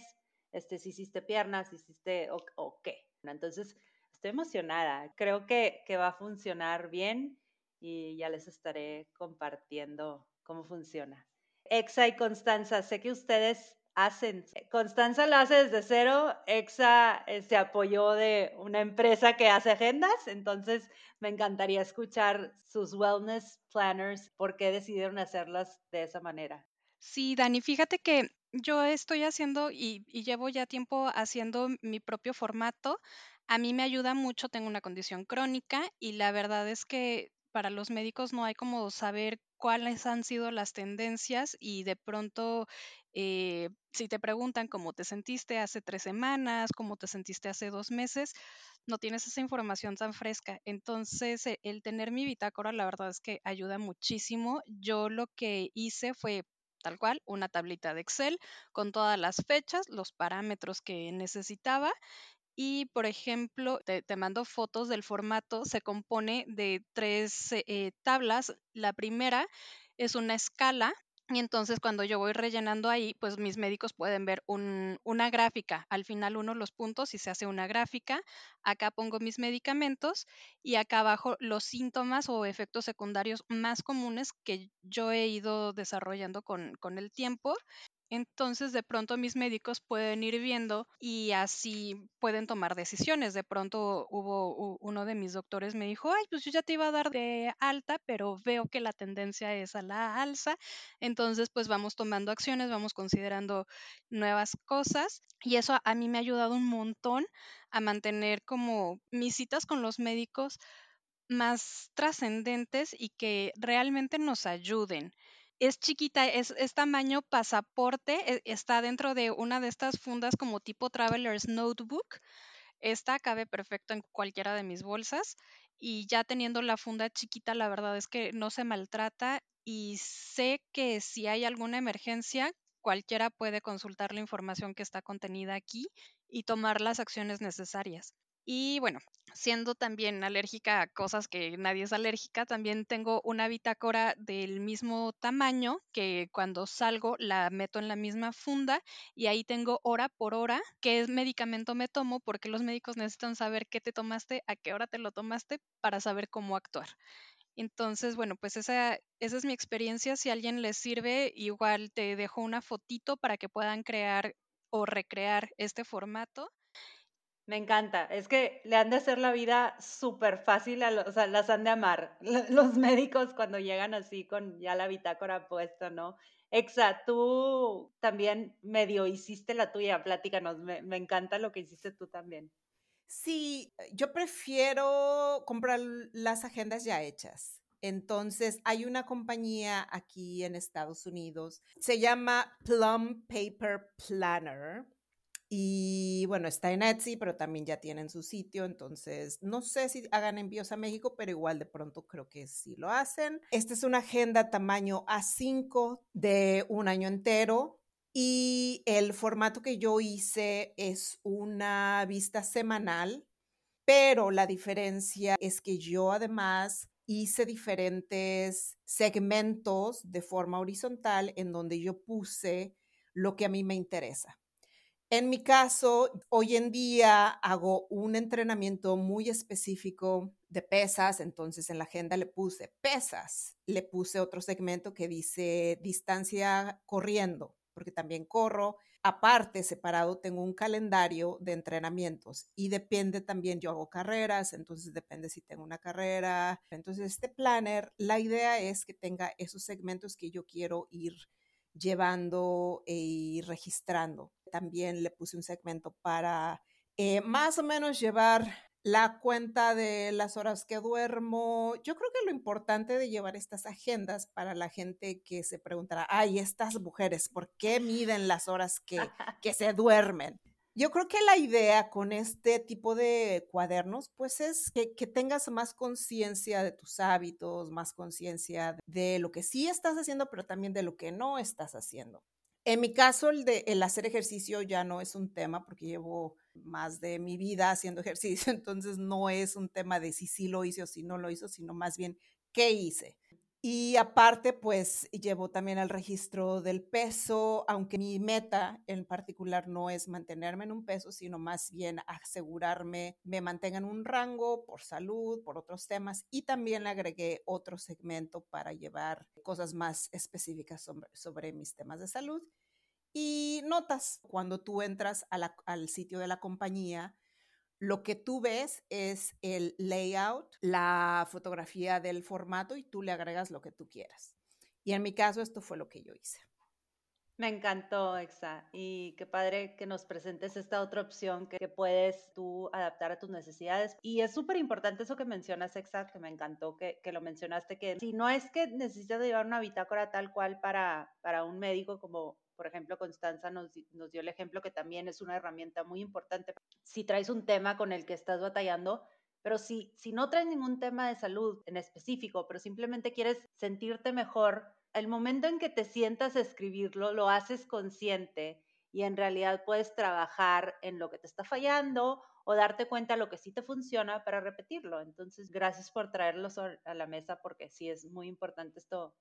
Este, si hiciste piernas, si hiciste o, o qué. Entonces, estoy emocionada. Creo que, que va a funcionar bien y ya les estaré compartiendo cómo funciona. Exa y Constanza, sé que ustedes hacen. Constanza lo hace desde cero, Exa eh, se apoyó de una empresa que hace agendas, entonces me encantaría escuchar sus wellness planners, por qué decidieron hacerlas de esa manera. Sí, Dani, fíjate que Yo estoy haciendo y, y llevo ya tiempo haciendo mi propio formato. A mí me ayuda mucho, tengo una condición crónica y la verdad es que para los médicos no hay como saber cuáles han sido las tendencias y de pronto eh, si te preguntan cómo te sentiste hace tres semanas, cómo te sentiste hace dos meses, no tienes esa información tan fresca. Entonces, e, el tener mi bitácora, la verdad es que ayuda muchísimo. Yo lo que hice fue tal cual, una tablita de Excel con todas las fechas, los parámetros que necesitaba y, por ejemplo, te, mando fotos del formato, se compone de tres eh, tablas. La primera es una escala y entonces cuando yo voy rellenando ahí, pues mis médicos pueden ver una gráfica. Al final uno los puntos y se hace una gráfica. Acá pongo mis medicamentos y acá abajo los síntomas o efectos secundarios más comunes que yo he ido desarrollando con, con el tiempo. Entonces, de pronto mis médicos pueden ir viendo y así pueden tomar decisiones. De pronto hubo uno de mis doctores me dijo, ay, pues yo ya te iba a dar de alta, pero veo que la tendencia es a la alza. Entonces, pues vamos tomando acciones, vamos considerando nuevas cosas y eso a mí me ha ayudado un montón a mantener como mis citas con los médicos más trascendentes y que realmente nos ayuden es chiquita, es, tamaño pasaporte, e, está dentro de una de estas fundas como tipo Traveler's Notebook. Esta cabe perfecto en cualquiera de mis bolsas y ya teniendo la funda chiquita, la verdad es que no se maltrata y sé que si hay alguna emergencia, cualquiera puede consultar la información que está contenida aquí y tomar las acciones necesarias. Y bueno, siendo también alérgica a cosas que nadie es alérgica, también tengo una bitácora del mismo tamaño que cuando salgo la meto en la misma funda y ahí tengo hora por hora qué medicamento me tomo porque los médicos necesitan saber qué te tomaste, a qué hora te lo tomaste para saber cómo actuar. Entonces, bueno, pues esa, esa es mi experiencia. Si a alguien les sirve, igual te dejo una fotito para que puedan crear o recrear este formato me encanta. Es que le han de hacer la vida súper fácil, a los, o sea, las han de amar. Los médicos cuando llegan así con ya la bitácora puesta, ¿no? Exa, tú también medio hiciste la tuya, platícanos, me, me encanta lo que hiciste tú también. Sí, yo prefiero comprar las agendas ya hechas. Entonces, hay una compañía aquí en Estados Unidos, se llama Plum Paper Planner y bueno, está en Etsy, pero también ya tienen su sitio, entonces no sé si hagan envíos a México, pero igual de pronto creo que sí lo hacen. Esta es una agenda tamaño A5 de un año entero. Y el formato que yo hice es una vista semanal, pero la diferencia es que yo además hice diferentes segmentos de forma horizontal en donde yo puse lo que a mí me interesa. En mi caso, hoy en día hago un entrenamiento muy específico de pesas, entonces en la agenda le puse pesas, le puse otro segmento que dice distancia corriendo, porque también corro. Aparte, separado, tengo un calendario de entrenamientos y depende también, yo hago carreras, entonces depende si tengo una carrera. Entonces, este planner, la idea es que tenga esos segmentos que yo quiero ir llevando y registrando. También le puse un segmento para eh, más o menos llevar la cuenta de las horas que duermo. Yo creo que lo importante de llevar estas agendas para la gente que se preguntará, ay, estas mujeres, ¿por qué miden las horas que, que se duermen? Yo creo que la idea con este tipo de cuadernos, pues es que, tengas más conciencia de tus hábitos, más conciencia de lo que sí estás haciendo, pero también de lo que no estás haciendo. En mi caso, el de el hacer ejercicio ya no es un tema porque llevo más de mi vida haciendo ejercicio, entonces no es un tema de si sí lo hice o si no lo hizo, sino más bien qué hice. Y aparte, pues llevo también el registro del peso, aunque mi meta en particular no es mantenerme en un peso, sino más bien asegurarme me mantenga en un rango por salud, por otros temas. Y también le agregué otro segmento para llevar cosas más específicas sobre, mis temas de salud. Y notas, cuando tú entras al sitio de la compañía, lo que tú ves es el layout, la fotografía del formato y tú le agregas lo que tú quieras. Y en mi caso esto fue lo que yo hice. Me encantó, Exa, y qué padre que nos presentes esta otra opción que, puedes tú adaptar a tus necesidades. Y es súper importante eso que mencionas, Exa, que me encantó que, que, lo mencionaste, que si no es que necesitas llevar una bitácora tal cual para, para un médico, como por ejemplo Constanza nos, dio el ejemplo que también es una herramienta muy importante. Si traes un tema con el que estás batallando, pero si, si no traes ningún tema de salud en específico, pero simplemente quieres sentirte mejor, el momento en que te sientas a escribirlo, lo haces consciente y en realidad puedes trabajar en lo que te está fallando o darte cuenta de lo que sí te funciona para repetirlo. Entonces, gracias por traerlos a la mesa porque sí es muy importante esto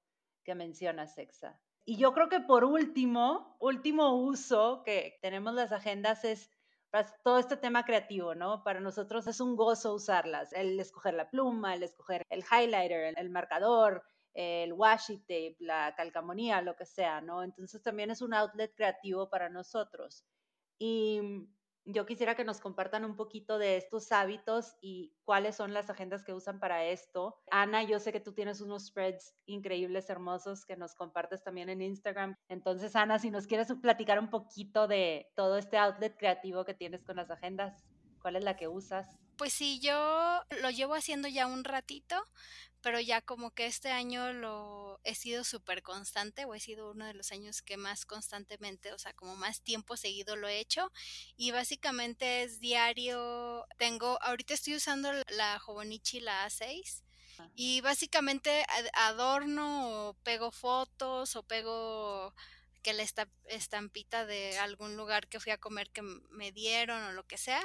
que mencionas, Sexa. Y yo creo que por último, último uso que tenemos las agendas es para todo este tema creativo, ¿no? Para nosotros es un gozo usarlas, el escoger la pluma, el escoger el highlighter, el marcador, el washi tape, la calcamonía, lo que sea, ¿no? Entonces también es un outlet creativo para nosotros. Y yo quisiera que nos compartan un poquito de estos hábitos y cuáles son las agendas que usan para esto. Ana, yo sé que tú tienes unos spreads increíbles, hermosos, que nos compartes también en Instagram. Entonces, Ana, si nos quieres platicar un poquito de todo este outlet creativo que tienes con las agendas, ¿cuál es la que usas? Pues sí, yo lo llevo haciendo ya un ratito, pero ya como que este año lo he sido súper constante o he sido uno de los años que más constantemente, o sea, como más tiempo seguido lo he hecho y básicamente es diario, tengo, ahorita estoy usando la Jovonichi, la A6 ah. y básicamente adorno o pego fotos o pego que la estampita de algún lugar que fui a comer que me dieron o lo que sea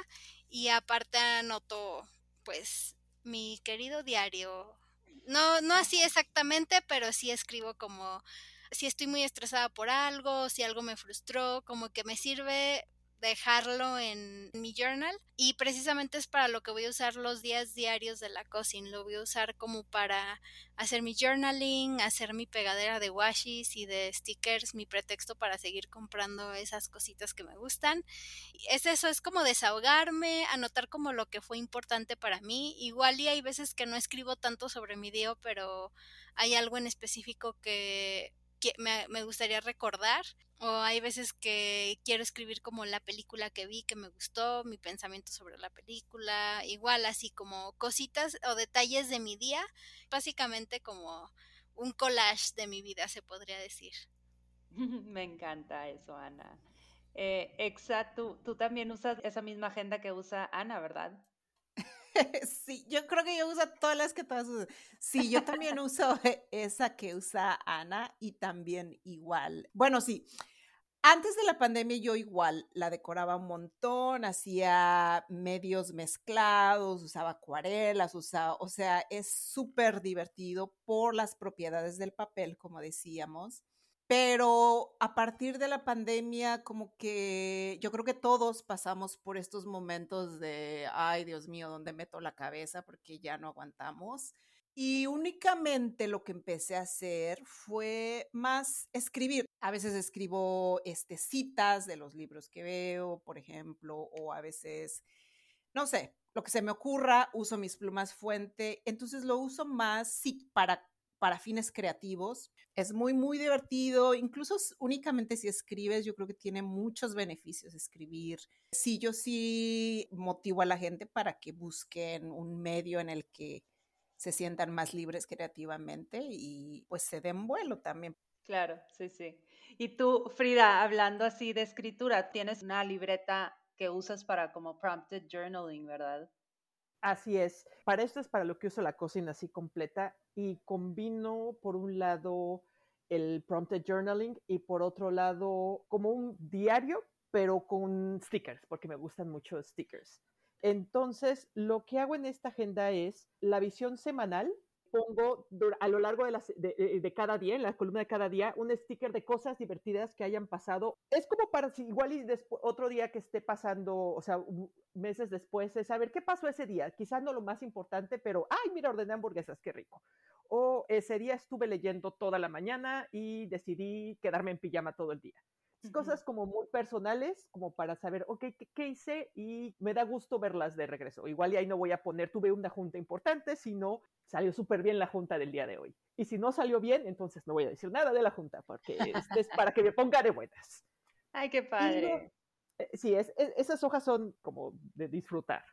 y aparte anoto pues mi querido diario no, no así exactamente, pero sí escribo como si estoy muy estresada por algo, si algo me frustró, como que me sirve dejarlo en mi journal y precisamente es para lo que voy a usar los días diarios de la cocina. Lo voy a usar como para hacer mi journaling, hacer mi pegadera de washis y de stickers, mi pretexto para seguir comprando esas cositas que me gustan. Es eso, es como desahogarme, anotar como lo que fue importante para mí. Igual y hay veces que no escribo tanto sobre mi día, pero hay algo en específico que me, gustaría recordar o hay veces que quiero escribir como la película que vi que me gustó, mi pensamiento sobre la película, igual así como cositas o detalles de mi día, básicamente como un collage de mi vida se podría decir. me encanta eso, Ana. Eh, Exa, tú, tú también usas esa misma agenda que usa Ana, ¿verdad? sí, yo creo que yo uso todas las que todas usan. Sí, yo también uso esa que usa Ana y también igual. Bueno, sí. Antes de la pandemia yo igual la decoraba un montón, hacía medios mezclados, usaba acuarelas, usaba, o sea, es súper divertido por las propiedades del papel, como decíamos. Pero a partir de la pandemia, como que yo creo que todos pasamos por estos momentos de, ay, Dios mío, ¿dónde meto la cabeza? Porque ya no aguantamos. Y únicamente lo que empecé a hacer fue más escribir. A veces escribo este, citas de los libros que veo, por ejemplo, o a veces, no sé, lo que se me ocurra, uso mis plumas fuente. Entonces lo uso más sí, para para fines creativos. Es muy, muy divertido, incluso únicamente si escribes, yo creo que tiene muchos beneficios escribir. Sí, yo sí motivo a la gente para que busquen un medio en el que se sientan más libres creativamente y pues se den vuelo también. Claro, sí, sí. Y tú, Frida, hablando así de escritura, tienes una libreta que usas para como prompted journaling, ¿verdad? Así es. Para esto es para lo que uso la cocina así completa y combino por un lado el prompted journaling y por otro lado como un diario, pero con stickers, porque me gustan mucho stickers. Entonces, lo que hago en esta agenda es la visión semanal pongo a lo largo eh, de, cada día, en la columna de cada día, un sticker de cosas divertidas que hayan pasado. Es como para si igual y otro día que esté pasando, o sea, meses después, es saber qué pasó ese día. Quizás no lo más importante, pero, ay, mira, ordené hamburguesas, qué rico. O ese día estuve leyendo toda la mañana y decidí quedarme en pijama todo el día. Cosas como muy personales, como para saber, ok, ¿qué, hice? Y me da gusto verlas de regreso. Igual y ahí no voy a poner, tuve una junta importante, sino salió súper bien la junta del día de hoy. Y si no salió bien, entonces no voy a decir nada de la junta, porque este es para que me ponga de buenas. Ay, qué padre. Eh, sí, es, esas hojas son como de disfrutar.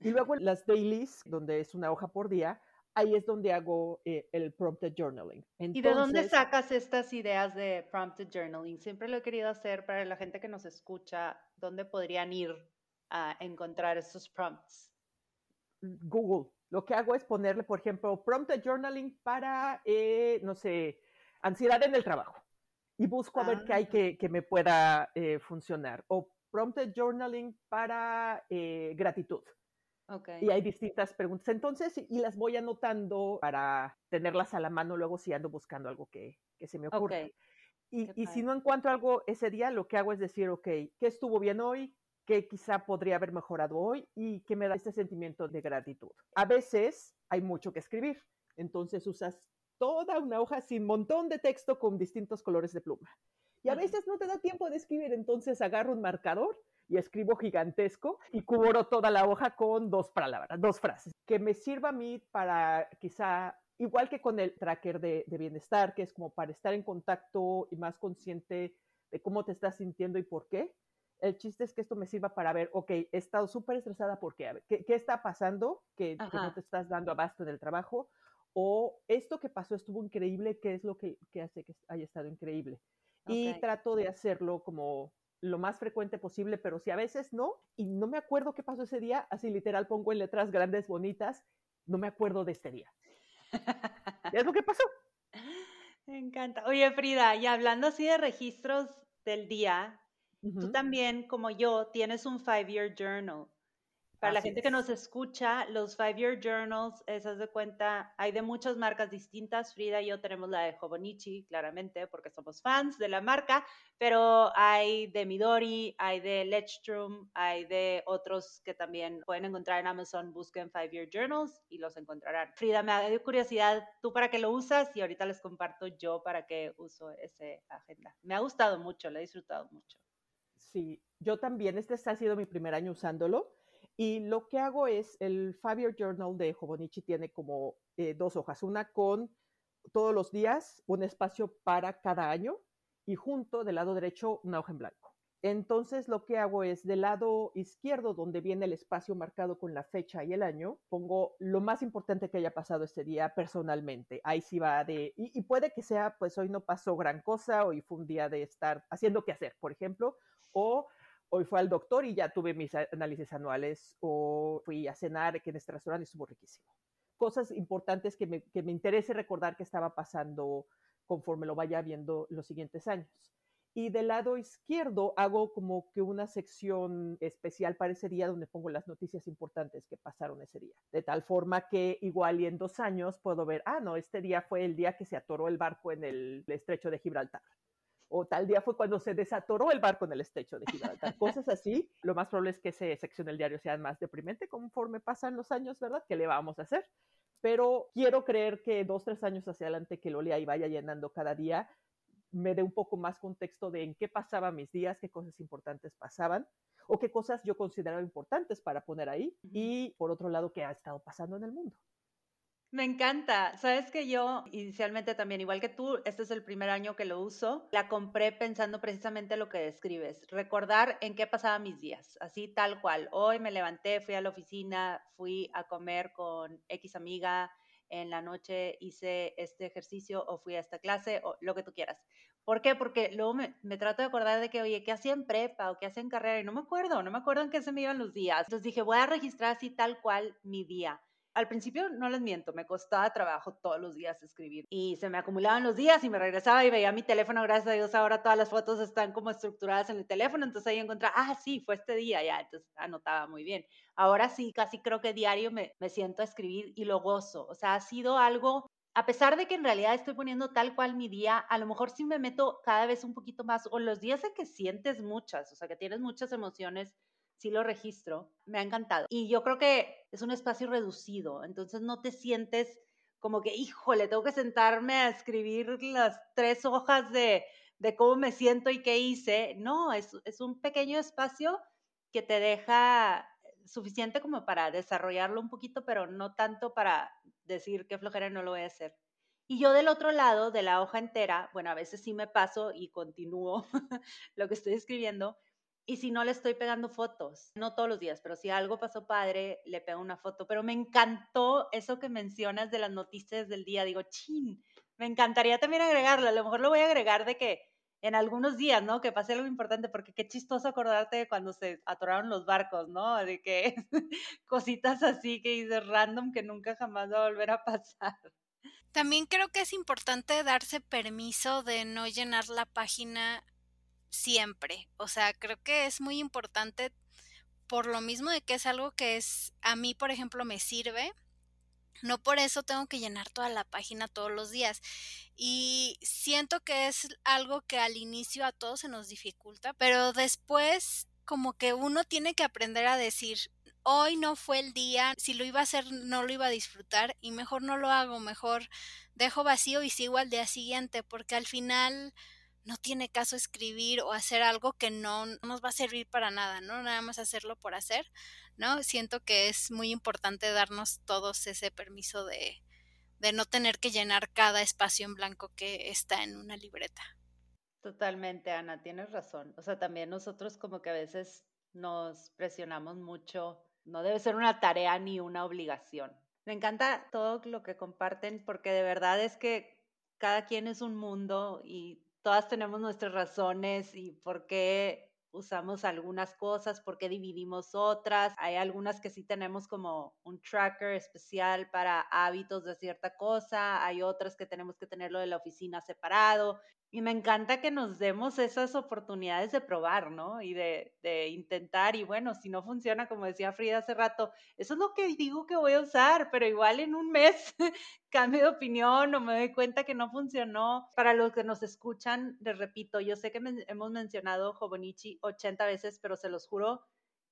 Y luego las dailies, donde es una hoja por día, ahí es donde hago eh, el prompted journaling. ¿Y de dónde sacas estas ideas de prompted journaling? Siempre lo he querido hacer para la gente que nos escucha, ¿dónde podrían ir a encontrar esos prompts? Google. Lo que hago es ponerle, por ejemplo, prompted journaling para, eh, no sé, ansiedad en el trabajo. Y busco a ver qué hay ah. que, que me pueda eh, funcionar. O prompted journaling para gratitud y hay distintas preguntas. Entonces, y las voy anotando para tenerlas a la mano luego si ando buscando algo que, se me ocurra. Y, y si no encuentro algo ese día, lo que hago es decir, ok, ¿qué estuvo bien hoy? ¿Qué quizá podría haber mejorado hoy? Y qué me da este sentimiento de gratitud. A veces hay mucho que escribir, entonces usas toda una hoja sin montón de texto con distintos colores de pluma. Y a veces no te da tiempo de escribir, entonces agarro un marcador y escribo gigantesco y cubro toda la hoja con dos palabras, dos frases, que me sirva a mí para quizá, igual que con el tracker de, bienestar, que es como para estar en contacto y más consciente de cómo te estás sintiendo y por qué. El chiste es que esto me sirva para ver, ok, he estado súper estresada porque, a ver, ¿qué, está pasando que, no te estás dando abasto en el trabajo? O esto que pasó estuvo increíble, ¿qué es lo que, hace que haya estado increíble? Y trato de hacerlo como lo más frecuente posible, pero si a veces no, y no me acuerdo qué pasó ese día, así literal pongo en letras grandes, bonitas, no me acuerdo de este día. es lo que pasó. Me encanta. Oye, Frida, y hablando así de registros del día, tú también, como yo, tienes un five-year journal. Para la gente que nos escucha, los Five Year Journals, esas de cuenta, hay de muchas marcas distintas. Frida y yo tenemos la de Hobonichi, claramente, porque somos fans de la marca, pero hay de Midori, hay de Lechstrom, hay de otros que también pueden encontrar en Amazon. Busquen Five Year Journals y los encontrarán. Frida, me da curiosidad, ¿tú para qué lo usas? Y ahorita les comparto yo para qué uso esa agenda. Me ha gustado mucho, lo he disfrutado mucho. Sí, yo también. Este ha sido mi primer año usándolo y lo que hago es, el Five Journal de Hobonichi tiene como eh, dos hojas, una con todos los días un espacio para cada año y junto del lado derecho una hoja en blanco. Entonces lo que hago es del lado izquierdo, donde viene el espacio marcado con la fecha y el año, pongo lo más importante que haya pasado este día personalmente. Ahí sí va de, y, y puede que sea, pues hoy no pasó gran cosa, hoy fue un día de estar haciendo qué hacer, por ejemplo, o hoy fue al doctor y ya tuve mis análisis anuales o fui a cenar que en este restaurante estuvo riquísimo. Cosas importantes que me, que interese recordar que estaba pasando conforme lo vaya viendo los siguientes años. Y del lado izquierdo hago como que una sección especial para ese día donde pongo las noticias importantes que pasaron ese día. De tal forma que igual y en dos años puedo ver, ah, no, este día fue el día que se atoró el barco en el estrecho de Gibraltar o tal día fue cuando se desatoró el barco en el estrecho de Gibraltar. Cosas así, lo más probable es que esa sección del diario sea más deprimente conforme pasan los años, ¿verdad? ¿Qué le vamos a hacer? Pero quiero creer que dos, tres años hacia adelante que lo lea y vaya llenando cada día, me dé un poco más contexto de en qué pasaban mis días, qué cosas importantes pasaban o qué cosas yo consideraba importantes para poner ahí y por otro lado, qué ha estado pasando en el mundo. Me encanta. Sabes que yo inicialmente también, igual que tú, este es el primer año que lo uso. La compré pensando precisamente lo que describes, recordar en qué pasaba mis días, así tal cual. Hoy me levanté, fui a la oficina, fui a comer con X amiga, en la noche hice este ejercicio o fui a esta clase o lo que tú quieras. ¿Por qué? Porque luego me, me, trato de acordar de que, oye, ¿qué hacía en prepa o qué hacía en carrera? Y no me acuerdo, no me acuerdo en qué se me iban los días. Entonces dije, voy a registrar así tal cual mi día al principio, no les miento, me costaba trabajo todos los días escribir y se me acumulaban los días y me regresaba y veía mi teléfono, gracias a Dios, ahora todas las fotos están como estructuradas en el teléfono, entonces ahí encontraba, ah, sí, fue este día, ya, entonces anotaba muy bien. Ahora sí, casi creo que diario me, me siento a escribir y lo gozo, o sea, ha sido algo a pesar de que en realidad estoy poniendo tal cual mi día, a lo mejor sí me meto cada vez un poquito más, o los días en que sientes muchas, o sea, que tienes muchas emociones, sí lo registro, me ha encantado. Y yo creo que es un espacio reducido, entonces no te sientes como que, híjole, tengo que sentarme a escribir las tres hojas de de cómo me siento y qué hice. No, es, es un pequeño espacio que te deja suficiente como para desarrollarlo un poquito, pero no tanto para decir qué flojera no lo voy a hacer. Y yo del otro lado de la hoja entera, bueno, a veces sí me paso y continúo lo que estoy escribiendo, y si no le estoy pegando fotos, no todos los días, pero si algo pasó padre, le pego una foto. Pero me encantó eso que mencionas de las noticias del día. Digo, chin, me encantaría también agregarlo. A lo mejor lo voy a agregar de que en algunos días, ¿no? Que pase algo importante, porque qué chistoso acordarte de cuando se atoraron los barcos, ¿no? De que cositas así que dices random que nunca jamás va a volver a pasar. También creo que es importante darse permiso de no llenar la página siempre. O sea, creo que es muy importante por lo mismo de que es algo que es a mí, por ejemplo, me sirve no por eso tengo que llenar toda la página todos los días. Y siento que es algo que al inicio a todos se nos dificulta, pero después como que uno tiene que aprender a decir, hoy no fue el día, si lo iba a hacer no lo iba a disfrutar y mejor no lo hago, mejor dejo vacío y sigo al día siguiente, porque al final no tiene caso escribir o hacer algo que no nos va a servir para nada, ¿no? Nada más hacerlo por hacer, ¿no? Siento que es muy importante darnos todos ese permiso de, de no tener que llenar cada espacio en blanco que está en una libreta. Totalmente, Ana, tienes razón. O sea, también nosotros como que a veces nos presionamos mucho. No debe ser una tarea ni una obligación. Me encanta todo lo que comparten porque de verdad es que cada quien es un mundo y todas tenemos nuestras razones y por qué usamos algunas cosas, por qué dividimos otras. Hay algunas que sí tenemos como un tracker especial para hábitos de cierta cosa, hay otras que tenemos que tenerlo de la oficina separado. Y me encanta que nos demos esas oportunidades de probar, ¿no? Y de, intentar. Y bueno, si no funciona, como decía Frida hace rato, eso es lo que digo que voy a usar, pero igual en un mes cambio de opinión o me doy cuenta que no funcionó. Para los que nos escuchan, les repito, yo sé que hemos mencionado Hobonichi 80 veces, pero se los juro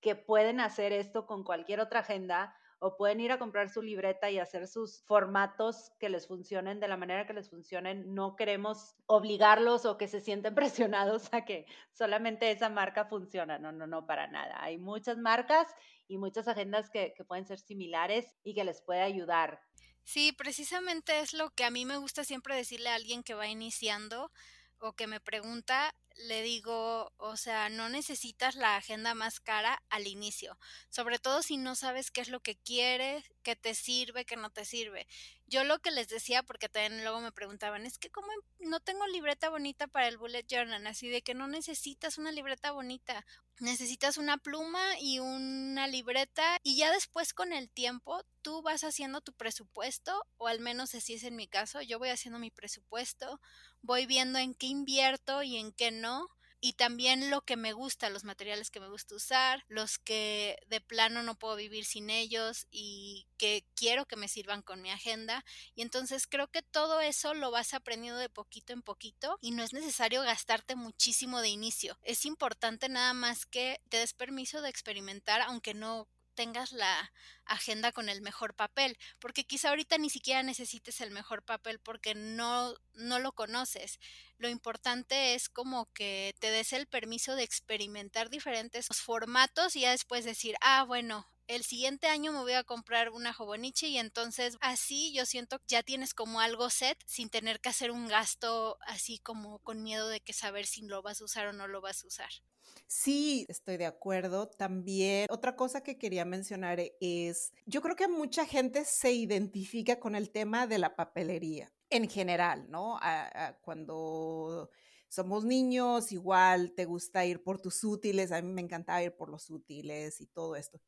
que pueden hacer esto con cualquier otra agenda o pueden ir a comprar su libreta y hacer sus formatos que les funcionen de la manera que les funcionen. No queremos obligarlos o que se sienten presionados a que solamente esa marca funciona. No, no, no, para nada. Hay muchas marcas y muchas agendas que, que pueden ser similares y que les puede ayudar. Sí, precisamente es lo que a mí me gusta siempre decirle a alguien que va iniciando o que me pregunta, le digo, o sea, no necesitas la agenda más cara al inicio, sobre todo si no sabes qué es lo que quieres, qué te sirve, qué no te sirve. Yo lo que les decía, porque también luego me preguntaban, es que como no tengo libreta bonita para el bullet journal, así de que no necesitas una libreta bonita, necesitas una pluma y una libreta y ya después con el tiempo tú vas haciendo tu presupuesto, o al menos así es en mi caso, yo voy haciendo mi presupuesto, voy viendo en qué invierto y en qué no, y también lo que me gusta, los materiales que me gusta usar, los que de plano no puedo vivir sin ellos y que quiero que me sirvan con mi agenda. Y entonces creo que todo eso lo vas aprendiendo de poquito en poquito y no es necesario gastarte muchísimo de inicio. Es importante nada más que te des permiso de experimentar, aunque no tengas la agenda con el mejor papel, porque quizá ahorita ni siquiera necesites el mejor papel porque no, no lo conoces. Lo importante es como que te des el permiso de experimentar diferentes formatos y ya después decir, ah, bueno, el siguiente año me voy a comprar una Hobonichi y entonces así yo siento que ya tienes como algo set sin tener que hacer un gasto así como con miedo de que saber si lo vas a usar o no lo vas a usar. Sí, estoy de acuerdo. También otra cosa que quería mencionar es, yo creo que mucha gente se identifica con el tema de la papelería en general, ¿no? cuando somos niños, igual te gusta ir por tus útiles, a mí me encantaba ir por los útiles y todo esto.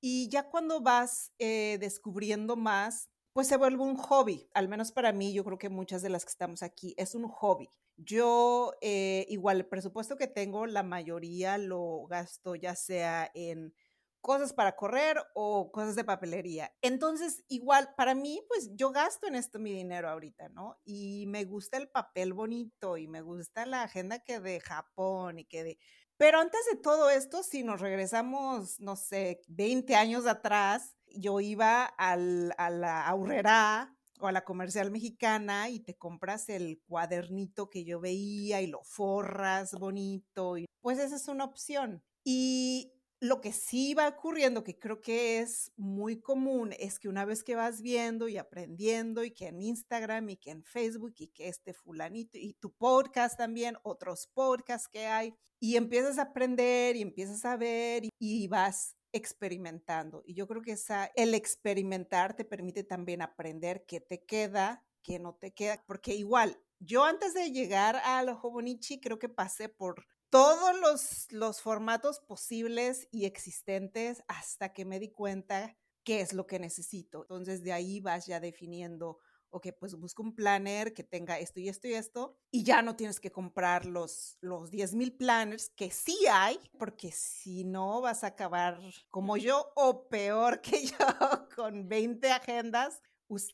Y ya cuando vas eh, descubriendo más, pues se vuelve un hobby, al menos para mí, yo creo que muchas de las que estamos aquí, es un hobby. Yo, eh, igual, el presupuesto que tengo, la mayoría lo gasto ya sea en cosas para correr o cosas de papelería. Entonces, igual, para mí, pues yo gasto en esto mi dinero ahorita, ¿no? Y me gusta el papel bonito y me gusta la agenda que de Japón y que de... Pero antes de todo esto, si nos regresamos, no sé, 20 años atrás, yo iba al, a la ahorrera o a la comercial mexicana y te compras el cuadernito que yo veía y lo forras bonito. Y pues esa es una opción. Y lo que sí va ocurriendo, que creo que es muy común, es que una vez que vas viendo y aprendiendo y que en Instagram y que en Facebook y que este fulanito y tu podcast también, otros podcasts que hay, y empiezas a aprender y empiezas a ver y, vas experimentando. Y yo creo que el experimentar te permite también aprender qué te queda, qué no te queda, porque igual, yo antes de llegar a lo Hobonichi creo que pasé por todos los, los formatos posibles y existentes hasta que me di cuenta qué es lo que necesito. Entonces de ahí vas ya definiendo, ok, pues busco un planner que tenga esto y esto y esto, y ya no tienes que comprar los, los 10 mil planners que sí hay, porque si no vas a acabar como yo o peor que yo con 20 agendas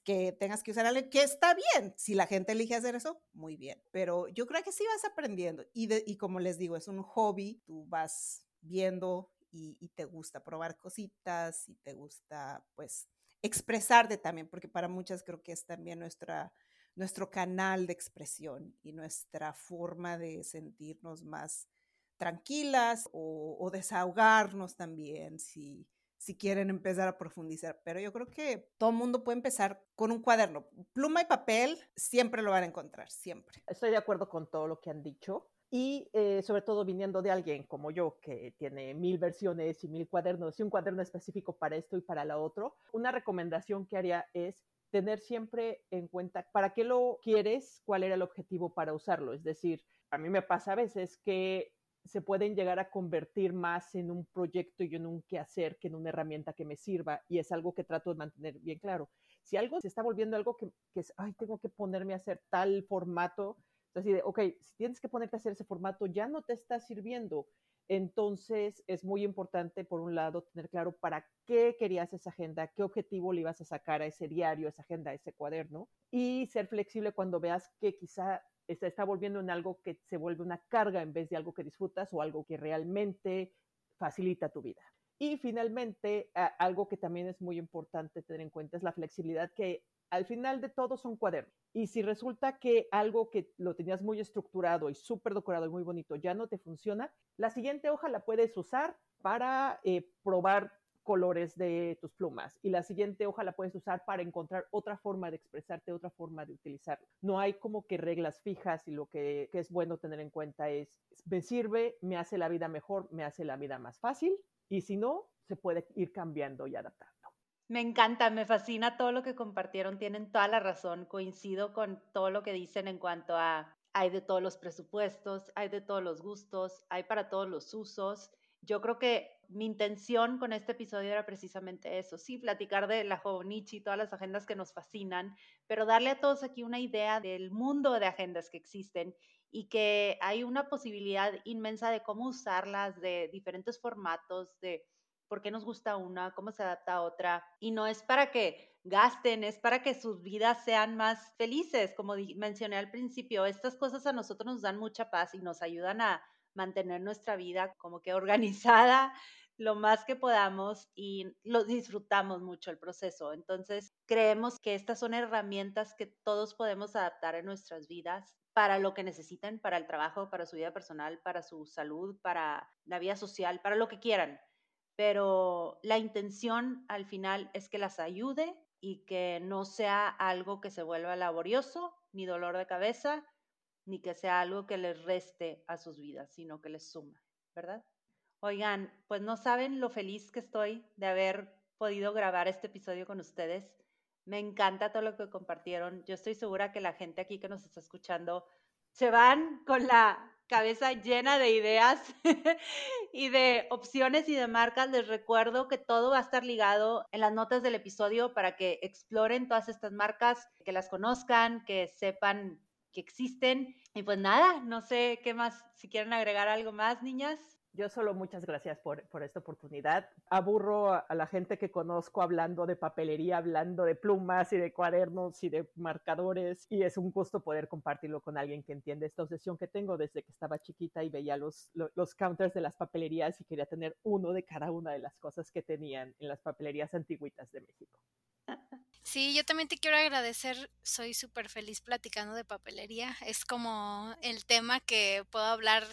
que tengas que usar algo que está bien. Si la gente elige hacer eso, muy bien. Pero yo creo que sí vas aprendiendo. Y, y como les digo, es un hobby. Tú vas viendo y, y, te gusta probar cositas y te gusta, pues, expresarte también, porque para muchas creo que es también nuestra, nuestro canal de expresión y nuestra forma de sentirnos más tranquilas o, o desahogarnos también. Si, si quieren empezar a profundizar. Pero yo creo que todo mundo puede empezar con un cuaderno. Pluma y papel siempre lo van a encontrar, siempre. Estoy de acuerdo con todo lo que han dicho. Y eh, sobre todo viniendo de alguien como yo, que tiene mil versiones y mil cuadernos y un cuaderno específico para esto y para la otro, una recomendación que haría es tener siempre en cuenta para qué lo quieres, cuál era el objetivo para usarlo. Es decir, a mí me pasa a veces que se pueden llegar a convertir más en un proyecto y en un quehacer que en una herramienta que me sirva y es algo que trato de mantener bien claro. Si algo se está volviendo algo que, es, ay, tengo que ponerme a hacer tal formato, es así de, ok, si tienes que ponerte a hacer ese formato, ya no te está sirviendo. Entonces es muy importante, por un lado, tener claro para qué querías esa agenda, qué objetivo le ibas a sacar a ese diario, a esa agenda, a ese cuaderno, y ser flexible cuando veas que quizá se está volviendo en algo que se vuelve una carga en vez de algo que disfrutas o algo que realmente facilita tu vida. Y finalmente, algo que también es muy importante tener en cuenta es la flexibilidad que al final de todo son cuadernos. Y si resulta que algo que lo tenías muy estructurado y súper decorado y muy bonito ya no te funciona, la siguiente hoja la puedes usar para eh, probar colores de tus plumas y la siguiente hoja la puedes usar para encontrar otra forma de expresarte, otra forma de utilizarlo. No hay como que reglas fijas y lo que, que, es bueno tener en cuenta es, me sirve, me hace la vida mejor, me hace la vida más fácil y si no, se puede ir cambiando y adaptando. Me encanta, me fascina todo lo que compartieron, tienen toda la razón, coincido con todo lo que dicen en cuanto a hay de todos los presupuestos, hay de todos los gustos, hay para todos los usos. Yo creo que mi intención con este episodio era precisamente eso, sí, platicar de la Jovonichi y todas las agendas que nos fascinan, pero darle a todos aquí una idea del mundo de agendas que existen y que hay una posibilidad inmensa de cómo usarlas, de diferentes formatos, de por qué nos gusta una, cómo se adapta a otra. Y no es para que gasten, es para que sus vidas sean más felices. Como mencioné al principio, estas cosas a nosotros nos dan mucha paz y nos ayudan a mantener nuestra vida como que organizada lo más que podamos y lo disfrutamos mucho el proceso. Entonces, creemos que estas son herramientas que todos podemos adaptar en nuestras vidas para lo que necesiten, para el trabajo, para su vida personal, para su salud, para la vida social, para lo que quieran. Pero la intención al final es que las ayude y que no sea algo que se vuelva laborioso ni dolor de cabeza, ni que sea algo que les reste a sus vidas, sino que les suma, ¿verdad? Oigan, pues no saben lo feliz que estoy de haber podido grabar este episodio con ustedes. Me encanta todo lo que compartieron. Yo estoy segura que la gente aquí que nos está escuchando se van con la cabeza llena de ideas y de opciones y de marcas. Les recuerdo que todo va a estar ligado en las notas del episodio para que exploren todas estas marcas, que las conozcan, que sepan que existen. Y pues nada, no sé qué más, si quieren agregar algo más, niñas. Yo solo muchas gracias por, por esta oportunidad. Aburro a, la gente que conozco hablando de papelería, hablando de plumas y de cuadernos y de marcadores. Y es un gusto poder compartirlo con alguien que entiende esta obsesión que tengo desde que estaba chiquita y veía los, los, los counters de las papelerías y quería tener uno de cada una de las cosas que tenían en las papelerías antiguitas de México. Sí, yo también te quiero agradecer. Soy súper feliz platicando de papelería. Es como el tema que puedo hablar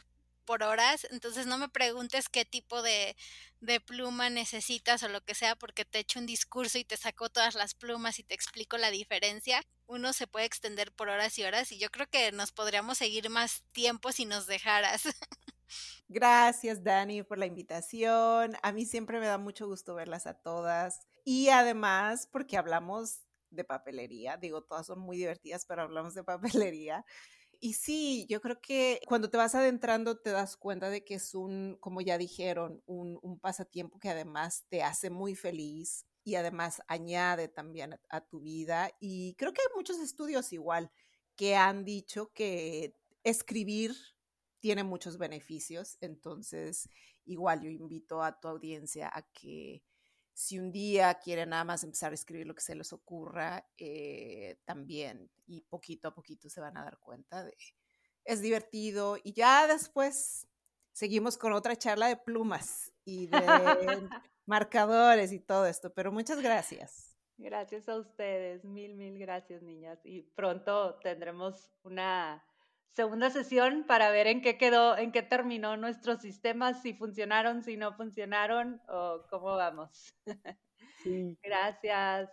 por horas, entonces no me preguntes qué tipo de, de, pluma necesitas o lo que sea, porque te echo un discurso y te saco todas las plumas y te explico la diferencia. Uno se puede extender por horas y horas y yo creo que nos podríamos seguir más tiempo si nos dejaras. Gracias, Dani, por la invitación. A mí siempre me da mucho gusto verlas a todas. Y además, porque hablamos de papelería, digo, todas son muy divertidas, pero hablamos de papelería. Y sí, yo creo que cuando te vas adentrando te das cuenta de que es un, como ya dijeron, un, pasatiempo que además te hace muy feliz y además añade también a, a tu vida. Y creo que hay muchos estudios igual que han dicho que escribir tiene muchos beneficios. Entonces, igual yo invito a tu audiencia a que si un día quieren nada más empezar a escribir lo que se les ocurra, eh, también, y poquito a poquito se van a dar cuenta de, es divertido, y ya después seguimos con otra charla de plumas y de marcadores y todo esto, pero muchas gracias. Gracias a ustedes, mil, mil gracias, niñas, y pronto tendremos una segunda sesión para ver en qué quedó, en qué terminó nuestros sistemas, si funcionaron, si no funcionaron o cómo vamos. Gracias.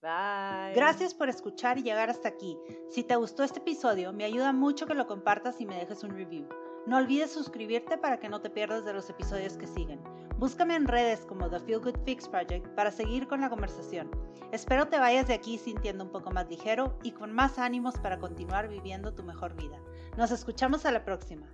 Bye. Gracias por escuchar y llegar hasta aquí. Si te gustó este episodio, me ayuda mucho que lo compartas y me dejes un review. No olvides suscribirte para que no te pierdas de los episodios que siguen. Búscame en redes como The Feel Good Fix Project para seguir con la conversación. Espero te vayas de aquí sintiendo un poco más ligero y con más ánimos para continuar viviendo tu mejor vida. Nos escuchamos a la próxima.